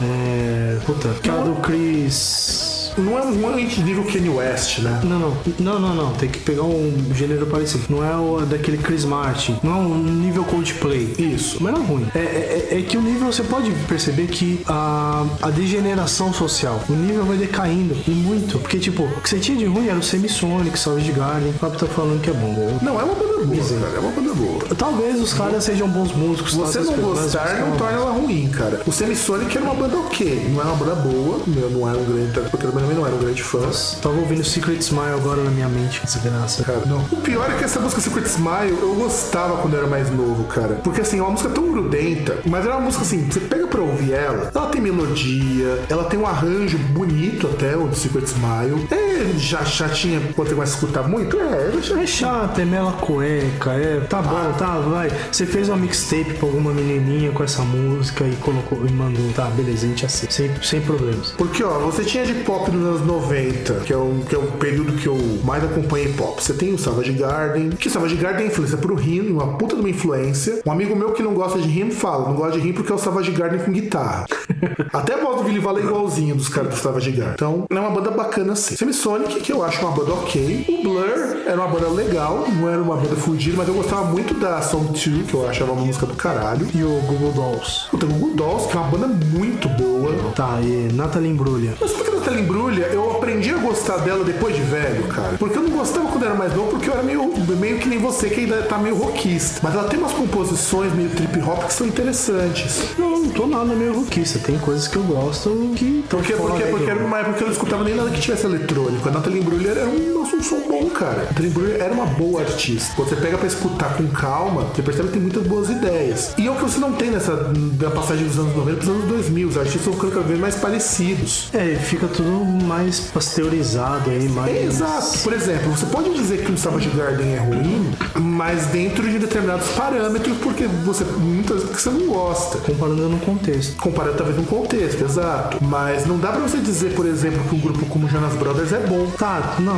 É. Puta, aquela do Chris. Não é um de nível Kanye West, né? Não, não, não, não, não. Tem que pegar um gênero parecido. Não é o daquele Chris Martin. Não é um nível Coldplay. Isso. Mas não é ruim. É, é, é que o nível você pode perceber que a, a degeneração social, o nível vai decaindo e muito. Porque, tipo, o que você tinha de ruim era o Semisonic, Savage Garden. O Fábio tá falando que é bom, entendeu? Não, é uma banda boa, cara. É uma banda boa. Talvez os caras sejam bons músicos. Você não gostar não torna ela ruim, cara. O Semisonic era uma banda ok. Não era uma banda boa. Não era um grande. Porque eu também não era um grande fã. Tava ouvindo Secret Smile agora na minha mente, desgraça. Cara, não. O pior é que essa música Secret Smile eu gostava quando eu era mais novo, cara. Porque assim, é uma música tão grudenta, mas era uma música assim, você pega pra ouvir ela, ela tem melodia, ela tem um arranjo bonito até, o do Secret Smile. É já chatinha começa a escutar muito? É, ela já É chato, é mela cueca, é. Tá bom, tá, vai. Você fez uma mixtape pra alguma menininha com essa música e colocou e mandou. Tá, beleza, a gente aceita. Sem, sem problemas. Porque, ó, você tinha de pop nos anos 90, que é, o, que é o período que eu mais acompanhei pop. Você tem o Savage Garden, que o Savage Garden é influência pro Rim, uma puta de uma influência. Um amigo meu que não gosta de Rim fala, não gosta de Rim porque é o Savage Garden com guitarra. Até a voz do Billy Vale é igualzinho dos caras do Savage Garden. Então, é uma banda bacana assim. Semisonic, que eu acho uma banda ok. O Blur era uma banda legal, não era uma banda fudida, mas eu gostava muito da Song 2, que eu achava uma música do caralho. E o Google Dolls. Puta, o Google Dolls, que é uma banda muito boa. Tá, e Natalie Embrulha. Mas porque a Natália Embrulha, eu aprendi a gostar dela depois de velho, cara. Porque eu não gostava quando era mais novo, porque eu era meio, meio que nem você, que ainda tá meio rockista. Mas ela tem umas composições meio trip hop que são interessantes. Não, não tô nada meio rockista. Tem coisas que eu gosto que. Porque, porque, porque era uma época que eu não escutava nem nada que tivesse eletrônico. A Natália Embrulha era um, um som bom, cara. A Natália Embrulha era uma boa artista. Quando você pega pra escutar com calma, você percebe que tem muitas boas ideias. E é o que você não tem nessa da passagem dos anos 90 pros anos 2000. Os artistas ficando cada vez mais parecidos. É, fica tudo mais pasteurizado aí, mais. É, exato. Por exemplo, você pode dizer que o Savage Garden é ruim, mas dentro de determinados parâmetros, porque você muitas vezes você não gosta. Comparando no contexto. Comparando talvez num contexto, exato. Mas não dá pra você dizer, por exemplo, que um grupo como Jonas Brothers é bom. Tá, não,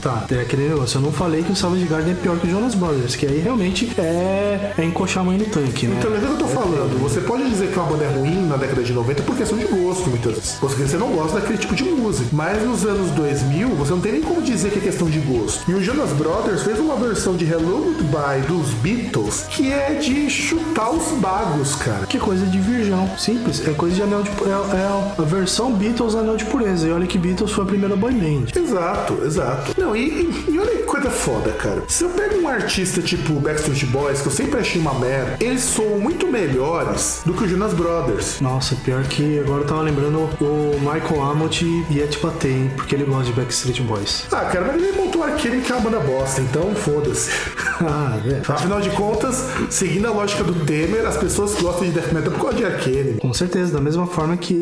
tá, é aquele negócio. Eu não falei que o Savage Garden é pior que o Jonas Brothers, que aí realmente é, é encoxar a mãe no tanque, né? Então, mas é o que eu tô falando. Você pode dizer que uma banda é ruim na década de 90 por questão de gosto, muitas vezes. Porque você não gosta daquele tipo de música. Mas nos anos 2000, você não tem nem como dizer que é questão de gosto. E o Jonas Brothers fez uma versão de Hello Goodbye dos Beatles que é de chutar os bagos, cara. Que coisa de virgão, simples. É coisa de anel de é, é a versão Beatles anel de pureza. E olha que Beatles foi a primeira boy band. Exato, exato. Não, e, e olha que coisa foda, cara. Se eu pego um artista tipo Backstreet Boys, que eu sempre achei uma merda, eles são muito melhores do que o Jonas Brothers. Nossa, pior que agora eu tava lembrando o Michael Amott ia te bater, hein? Porque ele gosta de Backstreet Boys. Ah, cara, mas ele montou o Arcane que é uma banda bosta, então foda-se. Ah, velho. Afinal de contas, seguindo a lógica do Temer, as pessoas que gostam de death metal por causa de Arcane. Com certeza, da mesma forma que.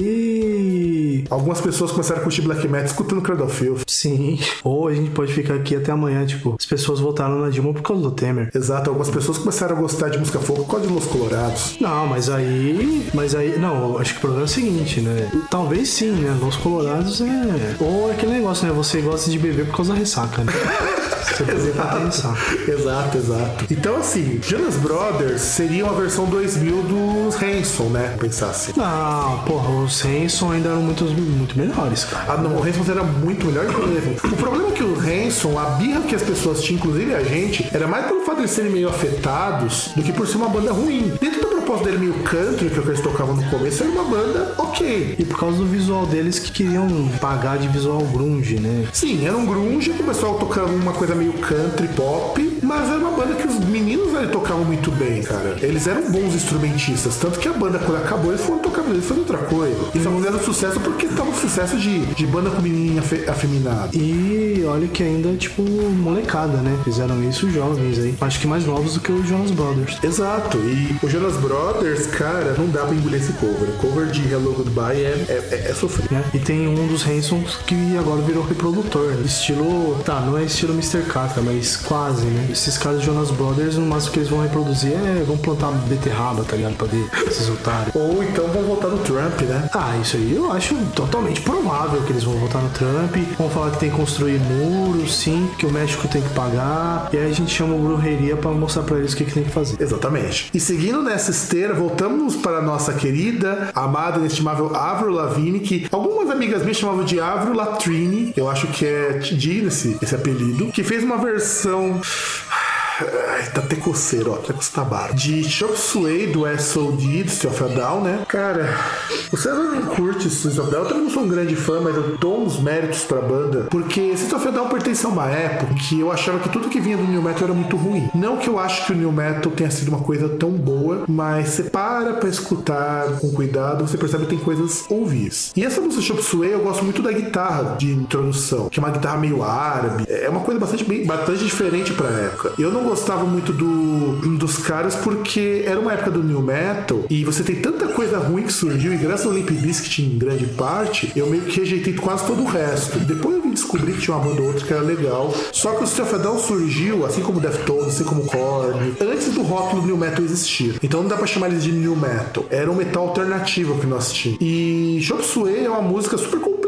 Algumas pessoas começaram a curtir Black Metal escutando Cradle of Filth. Sim. Ou a gente pode ficar aqui até amanhã, tipo, as pessoas votaram na Dilma por causa do Temer. Exato, algumas pessoas começaram a gostar de música folk por causa de Los Colorados. Não, mas aí. Mas aí. Não, acho que o problema é o seguinte, né? Talvez sim, né? Los Colorados é. Ou é aquele negócio, né? Você gosta de beber por causa da ressaca, né? Você. Exato, exato. Então, assim, Jonas Brothers seria uma versão 2000 dos Hanson, né? Pensar assim. Não, porra, os Hanson ainda eram muito, muito melhores, cara. Ah, não, o Hanson era muito melhor que o Eleven. O problema é que o Hanson, a birra que as pessoas tinham, inclusive a gente, era mais pelo fato de serem meio afetados do que por ser uma banda ruim. Dentro da proposta dele meio country, que é que eles tocavam no começo, era uma banda ok. E por causa do visual deles que queriam pagar de visual grunge, né? Sim, era um grunge, o pessoal tocava uma coisa meio country pop, mas era uma banda que os meninos ali tocavam muito bem, cara. Eles eram bons instrumentistas, tanto que a banda, quando acabou, eles foram tocar, eles foram outra coisa. Eles só fizeram sucesso porque tava sucesso de, de banda com menininha afe- afeminada. E olha que ainda, tipo, molecada, né? Fizeram isso jovens aí. Acho que mais novos do que os Jonas Brothers. Exato, e o Jonas Brothers, cara, não dá pra engolir esse cover. O cover de Hello Goodbye é, é, é, é sofrido. Né? E tem um dos Hansons que agora virou reprodutor. né? Estilo. Tá, não é estilo Mr. Kaka, mas quase, né? Esses caras de Jonas Brothers, no máximo que eles vão reproduzir é. vão plantar beterraba, tá ligado? Pra ver esses otários. Ou então vão votar no Trump, né? Ah, isso aí eu acho totalmente provável que eles vão votar no Trump. Vão falar que tem que construir muros, sim, que o México tem que pagar. E aí a gente chama o Brujeria pra mostrar pra eles o que, que tem que fazer. Exatamente. E seguindo nessa esteira, voltamos para a nossa querida, amada, inestimável Avril Lavigne, que algumas amigas minhas chamavam de Avril Latrine, eu acho que é digno esse, esse apelido, que fez uma versão. Ai, tá até coceiro, ó, até custa barro. De Chop Suey do SOD, do System of a Down, né? Cara, o César não curte System of a Down, eu também não sou um grande fã, mas eu dou uns méritos pra banda, porque System of a Down pertence a uma época que eu achava que tudo que vinha do New Metal era muito ruim. Não que eu acho que o New Metal tenha sido uma coisa tão boa, mas você para pra escutar com cuidado, você percebe que tem coisas ouvis. E essa música Chop Suey, eu gosto muito da guitarra de introdução, que é uma guitarra meio árabe, é uma coisa bastante, bem, bastante diferente pra época. Eu não gostava muito do, dos caras porque era uma época do New Metal e você tem tanta coisa ruim que surgiu, e graças ao Limp Bizkit em grande parte, eu meio que rejeitei quase todo o resto. Depois eu vim descobrir que tinha uma banda ou outra que era legal. Só que o System surgiu, assim como Deftones, assim como Korn, antes do rótulo do New Metal existir. Então não dá pra chamar eles de New Metal. Era um metal alternativo que nós tínhamos. E Chop Suey é uma música super pra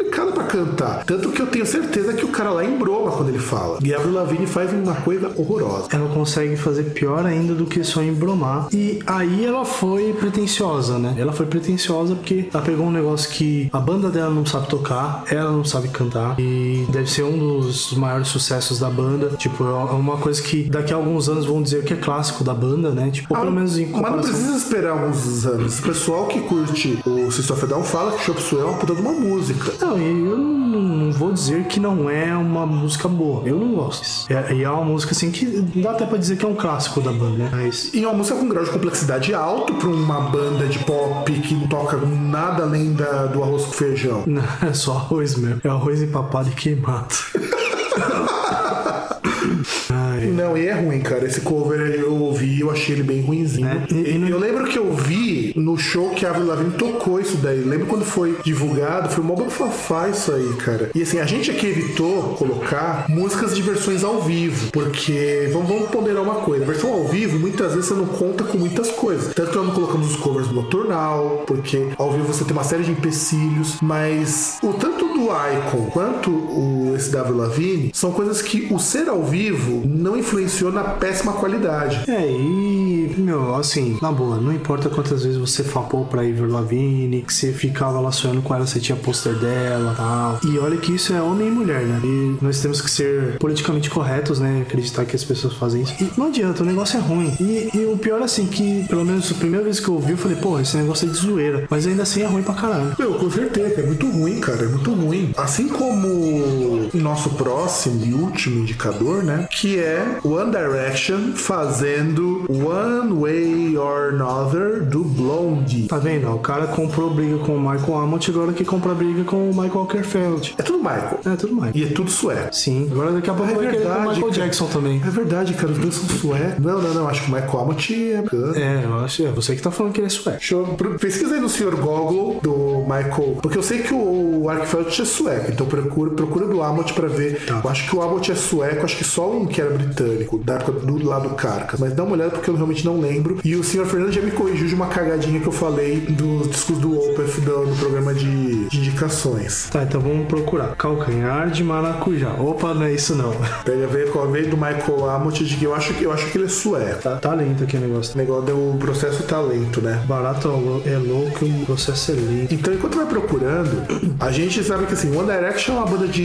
cantar. Tanto que eu tenho certeza que o cara lá embroma quando ele fala. E a Avril Lavigne faz uma coisa horrorosa. Ela consegue fazer pior ainda do que só embromar. E aí ela foi pretensiosa, né? Ela foi pretensiosa porque ela pegou um negócio que a banda dela não sabe tocar, ela não sabe cantar. E deve ser um dos maiores sucessos da banda. Tipo, é uma coisa que daqui a alguns anos vão dizer que é clássico da banda, né? Tipo, ou pelo menos em Mas não comparação. precisa esperar alguns anos. O pessoal que curte o System of Down fala que Chop Suey é uma puta de uma música. Não, e eu não, não vou dizer que não é uma música boa. Eu não gosto. É, e é uma música assim que dá até pra dizer que é um clássico da banda, né? Mas. E é uma música com um grau de complexidade alto pra uma banda de pop que não toca nada além da, do arroz com feijão. Não, é só arroz mesmo. É arroz empapado e queimado. Ai, Não, e é ruim, cara. Esse cover eu ouvi e eu achei ele bem ruinzinho. É, e- e não- Eu lembro que eu vi no show que a Avril Lavigne tocou isso daí. Lembro quando foi divulgado, foi mó bafafá isso aí, cara. E assim, a gente aqui evitou colocar músicas de versões ao vivo, porque vamos, vamos ponderar uma coisa. A versão ao vivo, muitas vezes você não conta com muitas coisas. Tanto que nós não colocamos os covers do Nocturnal, porque ao vivo você tem uma série de empecilhos, mas o tanto do Icon quanto o, Avril Lavigne são coisas que o ser ao vivo não influenciou na péssima qualidade. É, e, meu, assim, na boa, não importa quantas vezes você fapou pra Ivor Lavigne, que você ficava lá sonhando com ela, você tinha pôster dela e tal. E olha que isso é homem e mulher, né? E nós temos que ser politicamente corretos, né? Acreditar que as pessoas fazem isso. E não adianta, o negócio é ruim. E, e o pior, assim, que pelo menos a primeira vez que eu ouvi, eu falei, pô, esse negócio é de zoeira. Mas ainda assim é ruim pra caralho. Meu, com certeza, é muito ruim, cara, é muito ruim. Também, assim como o nosso próximo e último indicador, né? Que é One Direction fazendo One Way or Another do Blondie. Tá vendo? O cara comprou briga com o Michael Amott, agora que compra briga com o Michael Walkerfeld. É tudo Michael. É, tudo mais. E é tudo sueco. Sim, agora daqui a pouco É vai querer com o verdade, Michael cara. Jackson também. É verdade, cara, os dois são suecos. Não, não, não, acho que o Michael Amott é. É, eu acho, é você que tá falando que ele é sueco. Eu, pro- pesquisa aí no Sr. Goggle do Michael. Porque eu sei que o Arkfeld é sueco, então procura, procura do Amott pra ver. Eu acho que o Amott é sueco, acho que só um que era britânico, da época do lado do Carcas. Mas dá uma olhada porque eu realmente não lembro. E o Sr. Fernando já me corrigiu de uma cagadinha que eu falei dos discos do Opeth do, no programa de, de indicações. Tá, então vamos procurar. Calcanhar de maracujá. Opa, não é isso não. Pega ver qual veio do Michael Amott de que eu acho que eu acho que ele é sueco. Tá, tá lento aqui o negócio. O negócio do processo talento, né? Barato é é louco o processo é lento. Então, enquanto vai procurando, a gente sabe que assim, One Direction é uma banda de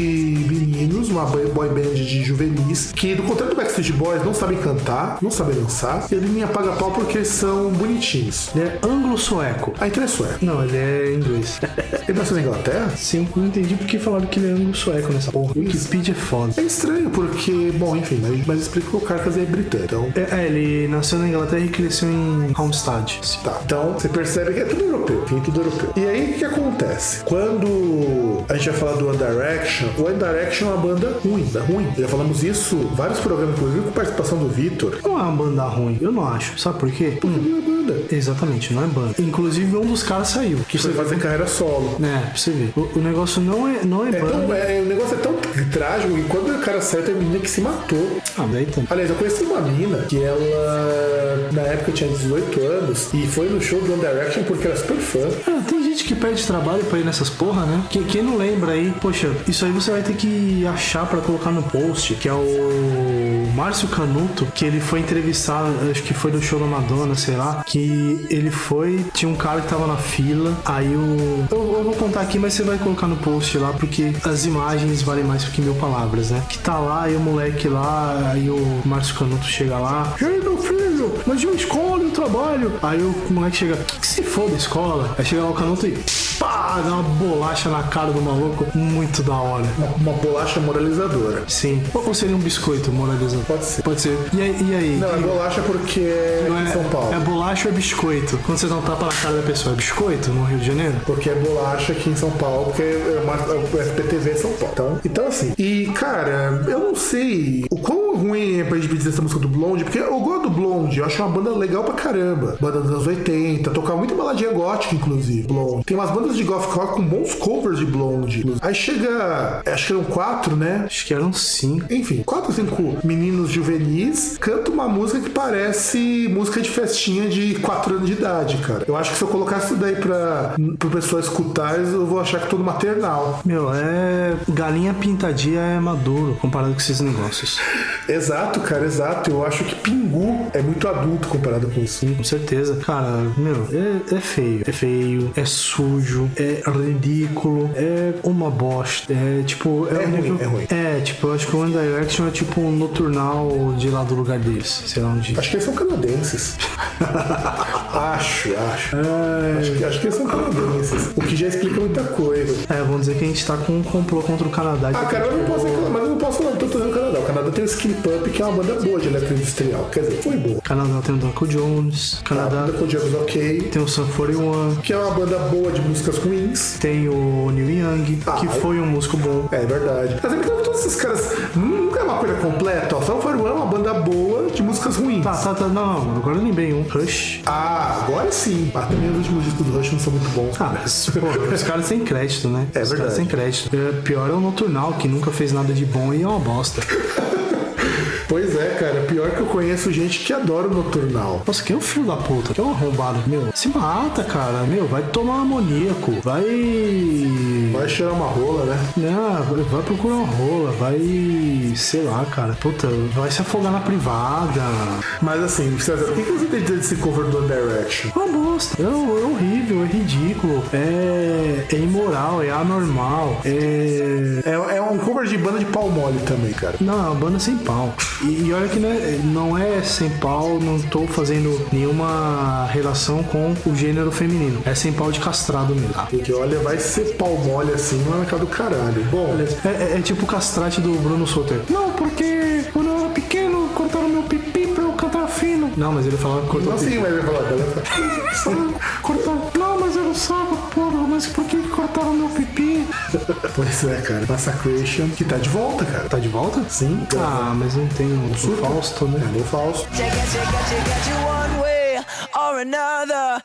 meninos, uma boy band de juvenis, que do contrário do Backstreet Boys não sabem cantar, não sabem dançar, e ele me apaga pau porque eles são bonitinhos. Ele é anglo-sueco. Ah, então é sueco. Não, ele é inglês. Ele nasceu na Inglaterra? Sim, não entendi porque falaram que ele é anglo-sueco nessa porra. Wikipedia é foda. É estranho, porque, bom, enfim, mas, mas explica que o Carcas é britânico. Então, É, é, ele nasceu na Inglaterra e cresceu em Homestead. Tá, então você percebe que é tudo europeu, enfim, tudo europeu. E aí o que acontece? Quando a gente vai falar do One Direction, o One Direction é uma banda ruim, da ruim. Já falamos isso vários programas, inclusive com participação do Vitor. Não é uma banda ruim, eu não acho. Sabe por quê? Não é banda. Exatamente, não é banda. Inclusive um dos caras saiu. Que você fazer carreira solo. É, pra você ver. O, o negócio não é, não é, É banda. tão, é, o negócio é tão trágico que quando o cara saiu, tem uma menina que se matou. Ah, daí também. Aliás, eu conheci uma mina que ela, na época, tinha 18 anos e foi no show do One Direction porque era super fã. Ah, tem gente que perde trabalho pra ir nessas porra, né? Quem, quem não lembra aí, poxa, isso aí você vai ter que achar pra colocar no post, que é o Márcio Canuto, que ele foi entrevistar, acho que foi do show da Madonna, sei lá, que ele foi, tinha um cara que tava na fila, aí o... Eu, eu vou contar aqui, mas você vai colocar no post lá, porque as imagens valem mais do que mil palavras, né? Que tá lá, e o moleque lá, aí o Márcio Canuto chega lá, e aí meu filho, mas eu escola o trabalho. Aí o moleque chega, que, que se for da escola? Aí chega lá o Canuto e pá, dá uma bolacha na cara do maluco, muito da hora. Uma, uma bolacha moralizadora. Sim. Ou seria um biscoito moralizador? Pode ser. Pode ser. E aí? E aí? Não, é bolacha porque é Não em São Paulo. É bolacha ou é biscoito? Quando você um tapa na cara da pessoa, é biscoito no Rio de Janeiro? Porque é bolacha aqui em São Paulo, porque é uma, o SPTV São Paulo. Então, então, assim. E, cara, eu não sei o quão ruim pra gente dizer essa música do Blonde, porque eu gosto do Blonde, eu acho uma banda legal pra caramba. Banda dos anos 80, tocava muito baladinha gótica, inclusive, Blonde. Tem umas bandas de goth rock com bons covers de Blonde. inclusive. Aí chega, acho que eram quatro, né? Acho que eram cinco. Enfim, quatro, cinco meninos juvenis cantam uma música que parece música de festinha de quatro anos de idade, cara. Eu acho que se eu colocar isso daí pra, pro pessoal escutar, eu vou achar que é todo maternal. Meu, é. Galinha pintadinha é maduro comparado com esses negócios. Exato, cara, exato. Eu acho que Pingu é muito adulto comparado com isso. Com certeza. Cara, meu, é, é feio. É feio, é sujo, é ridículo, é uma bosta. É tipo. É um ruim, nível- é ruim. É, tipo, eu acho que o One Direction é tipo um noturnal de lá do lugar deles. Sei lá onde. Acho que eles são canadenses. acho, acho. Acho que, acho que eles são canadenses. O que já explica muita coisa. É, vamos dizer que a gente tá com um complô contra o Canadá. Ah, cara, eu não posso reclamar, posso falar tanto do Canadá. O Canadá tem o Skin Pump, que é uma banda boa de eletroindustrial. Quer dizer, foi boa. Canadá tem o Duncan Jones. Canadá com o James Ok, tem o Sun 41. que é uma banda boa de músicas ruins. Tem o Neil Young, Ah, que aí- foi um músico bom. É verdade. Mas é que todos esses caras nunca é uma coisa completa. Ó, Sun 41 é uma banda boa de músicas ruins. Tá, tá, tá. Não, não, agora eu lembrei um. Rush. Ah, agora sim. Mas também os últimos discos do Rush não são muito bons. Ah, mas, pô, os caras têm crédito, né? É os verdade. caras têm crédito. É, pior é o Noturnal, que nunca fez nada de bom e é uma bosta. Pois é, cara. Pior que eu conheço gente que adora o Noturnal. Nossa, que é um filho da puta, que é um arrombado. Meu, se mata, cara. Meu, vai tomar amoníaco. Vai. Vai cheirar uma rola, né? Não, vai procurar uma rola, vai. sei lá, cara. Puta, vai se afogar na privada. Mas assim, César, o que você tem desse cover do One Direction? É uma bosta. É, é horrível, é ridículo. É, é imoral, é anormal. É. É, é um cover de banda de pau mole também, cara. Não, é uma banda sem pau. E, e olha que não é, não é sem pau, não tô fazendo nenhuma relação com o gênero feminino. É sem pau de castrado mesmo. Porque olha, vai ser pau mole assim lá na cara do caralho. Bom, É, é- é tipo o castrate do Bruno Souter. Não, porque quando eu era pequeno cortaram meu pipi pra eu cantar fino. Não, mas ele falava que cortou não pipi. assim, mas ele vai falar, beleza? Cortaram. Não, mas eu não sabe, porra. Mas por que que cortaram meu pipi? Pois é, cara. Massacration, que tá de volta, cara. Tá de volta? Sim. Ah, mas não tem o Super. Fausto, né? É, no Fausto. Check it, check it, check it, you one way or another.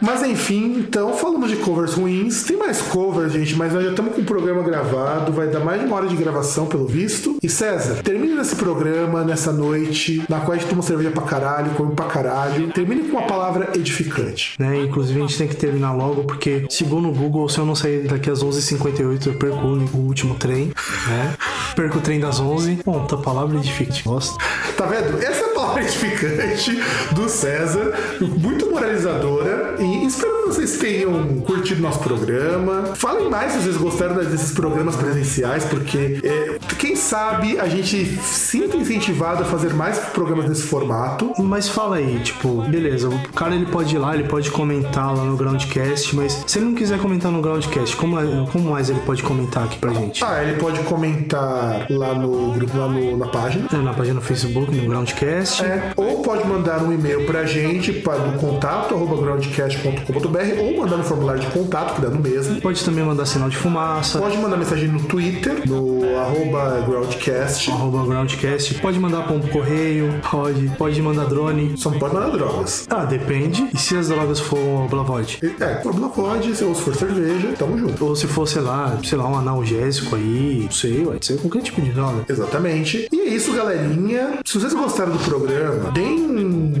Mas enfim, então falamos de covers ruins. Tem mais covers, gente, mas nós já estamos com o programa gravado. Vai dar mais de uma hora de gravação, pelo visto. E César, termine esse programa nessa noite, na qual a gente toma cerveja pra caralho, come pra caralho. Termine com uma palavra edificante. Né? Inclusive a gente tem que terminar logo, porque segundo o Google, se eu não sair daqui às 11h58, eu perco o último trem, né? Perco o trem das 11. Bom, tá palavra edificante. Gosto. Tá vendo? Essa a palavra edificante do César, muito moralizadora. E espero que vocês tenham curtido nosso programa. Falem mais se vocês gostaram desses programas presenciais, porque é, quem sabe a gente sinta incentivado a fazer mais programas nesse formato. Mas fala aí, tipo, beleza, o cara ele pode ir lá, ele pode comentar lá no Groundcast, mas se ele não quiser comentar no Groundcast, como, é- como mais ele pode comentar aqui pra gente? Ah, ele pode comentar lá no grupo, lá no- na página. É, Na página do Facebook, no Groundcast. É, ou pode mandar um e-mail pra gente para do contato arroba groundcast.com.br ou mandar no formulário de contato, que dá no mesmo. Pode também mandar sinal de fumaça. Pode mandar mensagem no Twitter, no arroba groundcast. Arroba Groundcast. Pode mandar pombo correio. Pode. Pode mandar drone. Só não pode mandar drogas. Ah, depende. E se as drogas for Blavod? É, pode, se ou se for cerveja, tamo junto. Ou se for, sei lá, sei lá, um analgésico aí, não sei, pode ser qualquer tipo de droga. Exatamente. E é isso, galerinha. Se vocês gostaram do programa, deem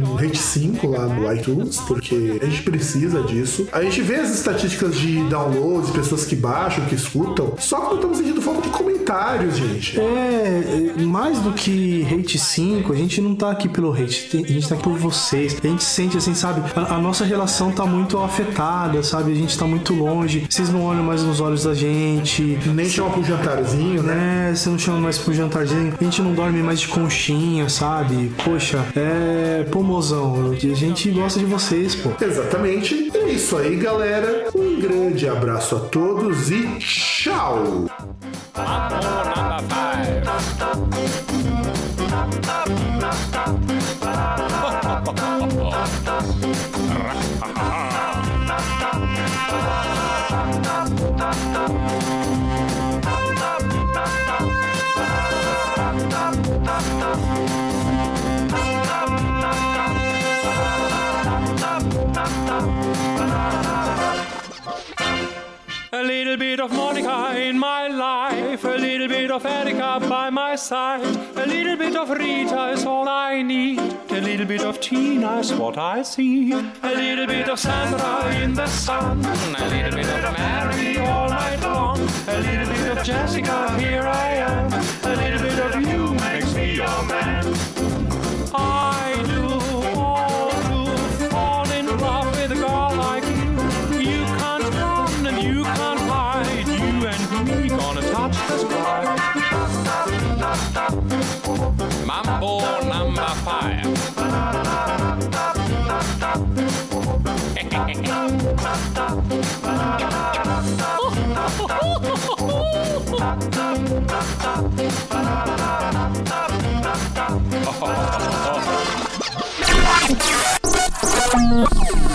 um rate 5 lá no iTunes, porque a gente precisa disso. A gente vê as estatísticas de downloads, pessoas que baixam, que escutam, só que não estamos sentindo falta de comentários, gente. É, é, mais do que hate 5, a gente não tá aqui pelo hate, a gente tá aqui por vocês. A gente sente assim, sabe? A, a nossa relação tá muito afetada, sabe? A gente tá muito longe. Vocês não olham mais nos olhos da gente. Nem chama pro jantarzinho, né? né? Você não chama mais pro jantarzinho. A gente não dorme mais de conchinha, sabe? Poxa, é. Pô, mozão, a gente gosta de vocês, pô. Exatamente. É isso aí, galera. Um grande abraço a todos e tchau! Bit of Monica in my life, a little bit of Erica by my side, a little bit of Rita is all I need, a little bit of Tina is what I see, a little bit of Sandra in the sun, a little bit of Mary all night long, a little bit of Jessica, here I am, a little bit of you makes me your man. Oh, oh, oh.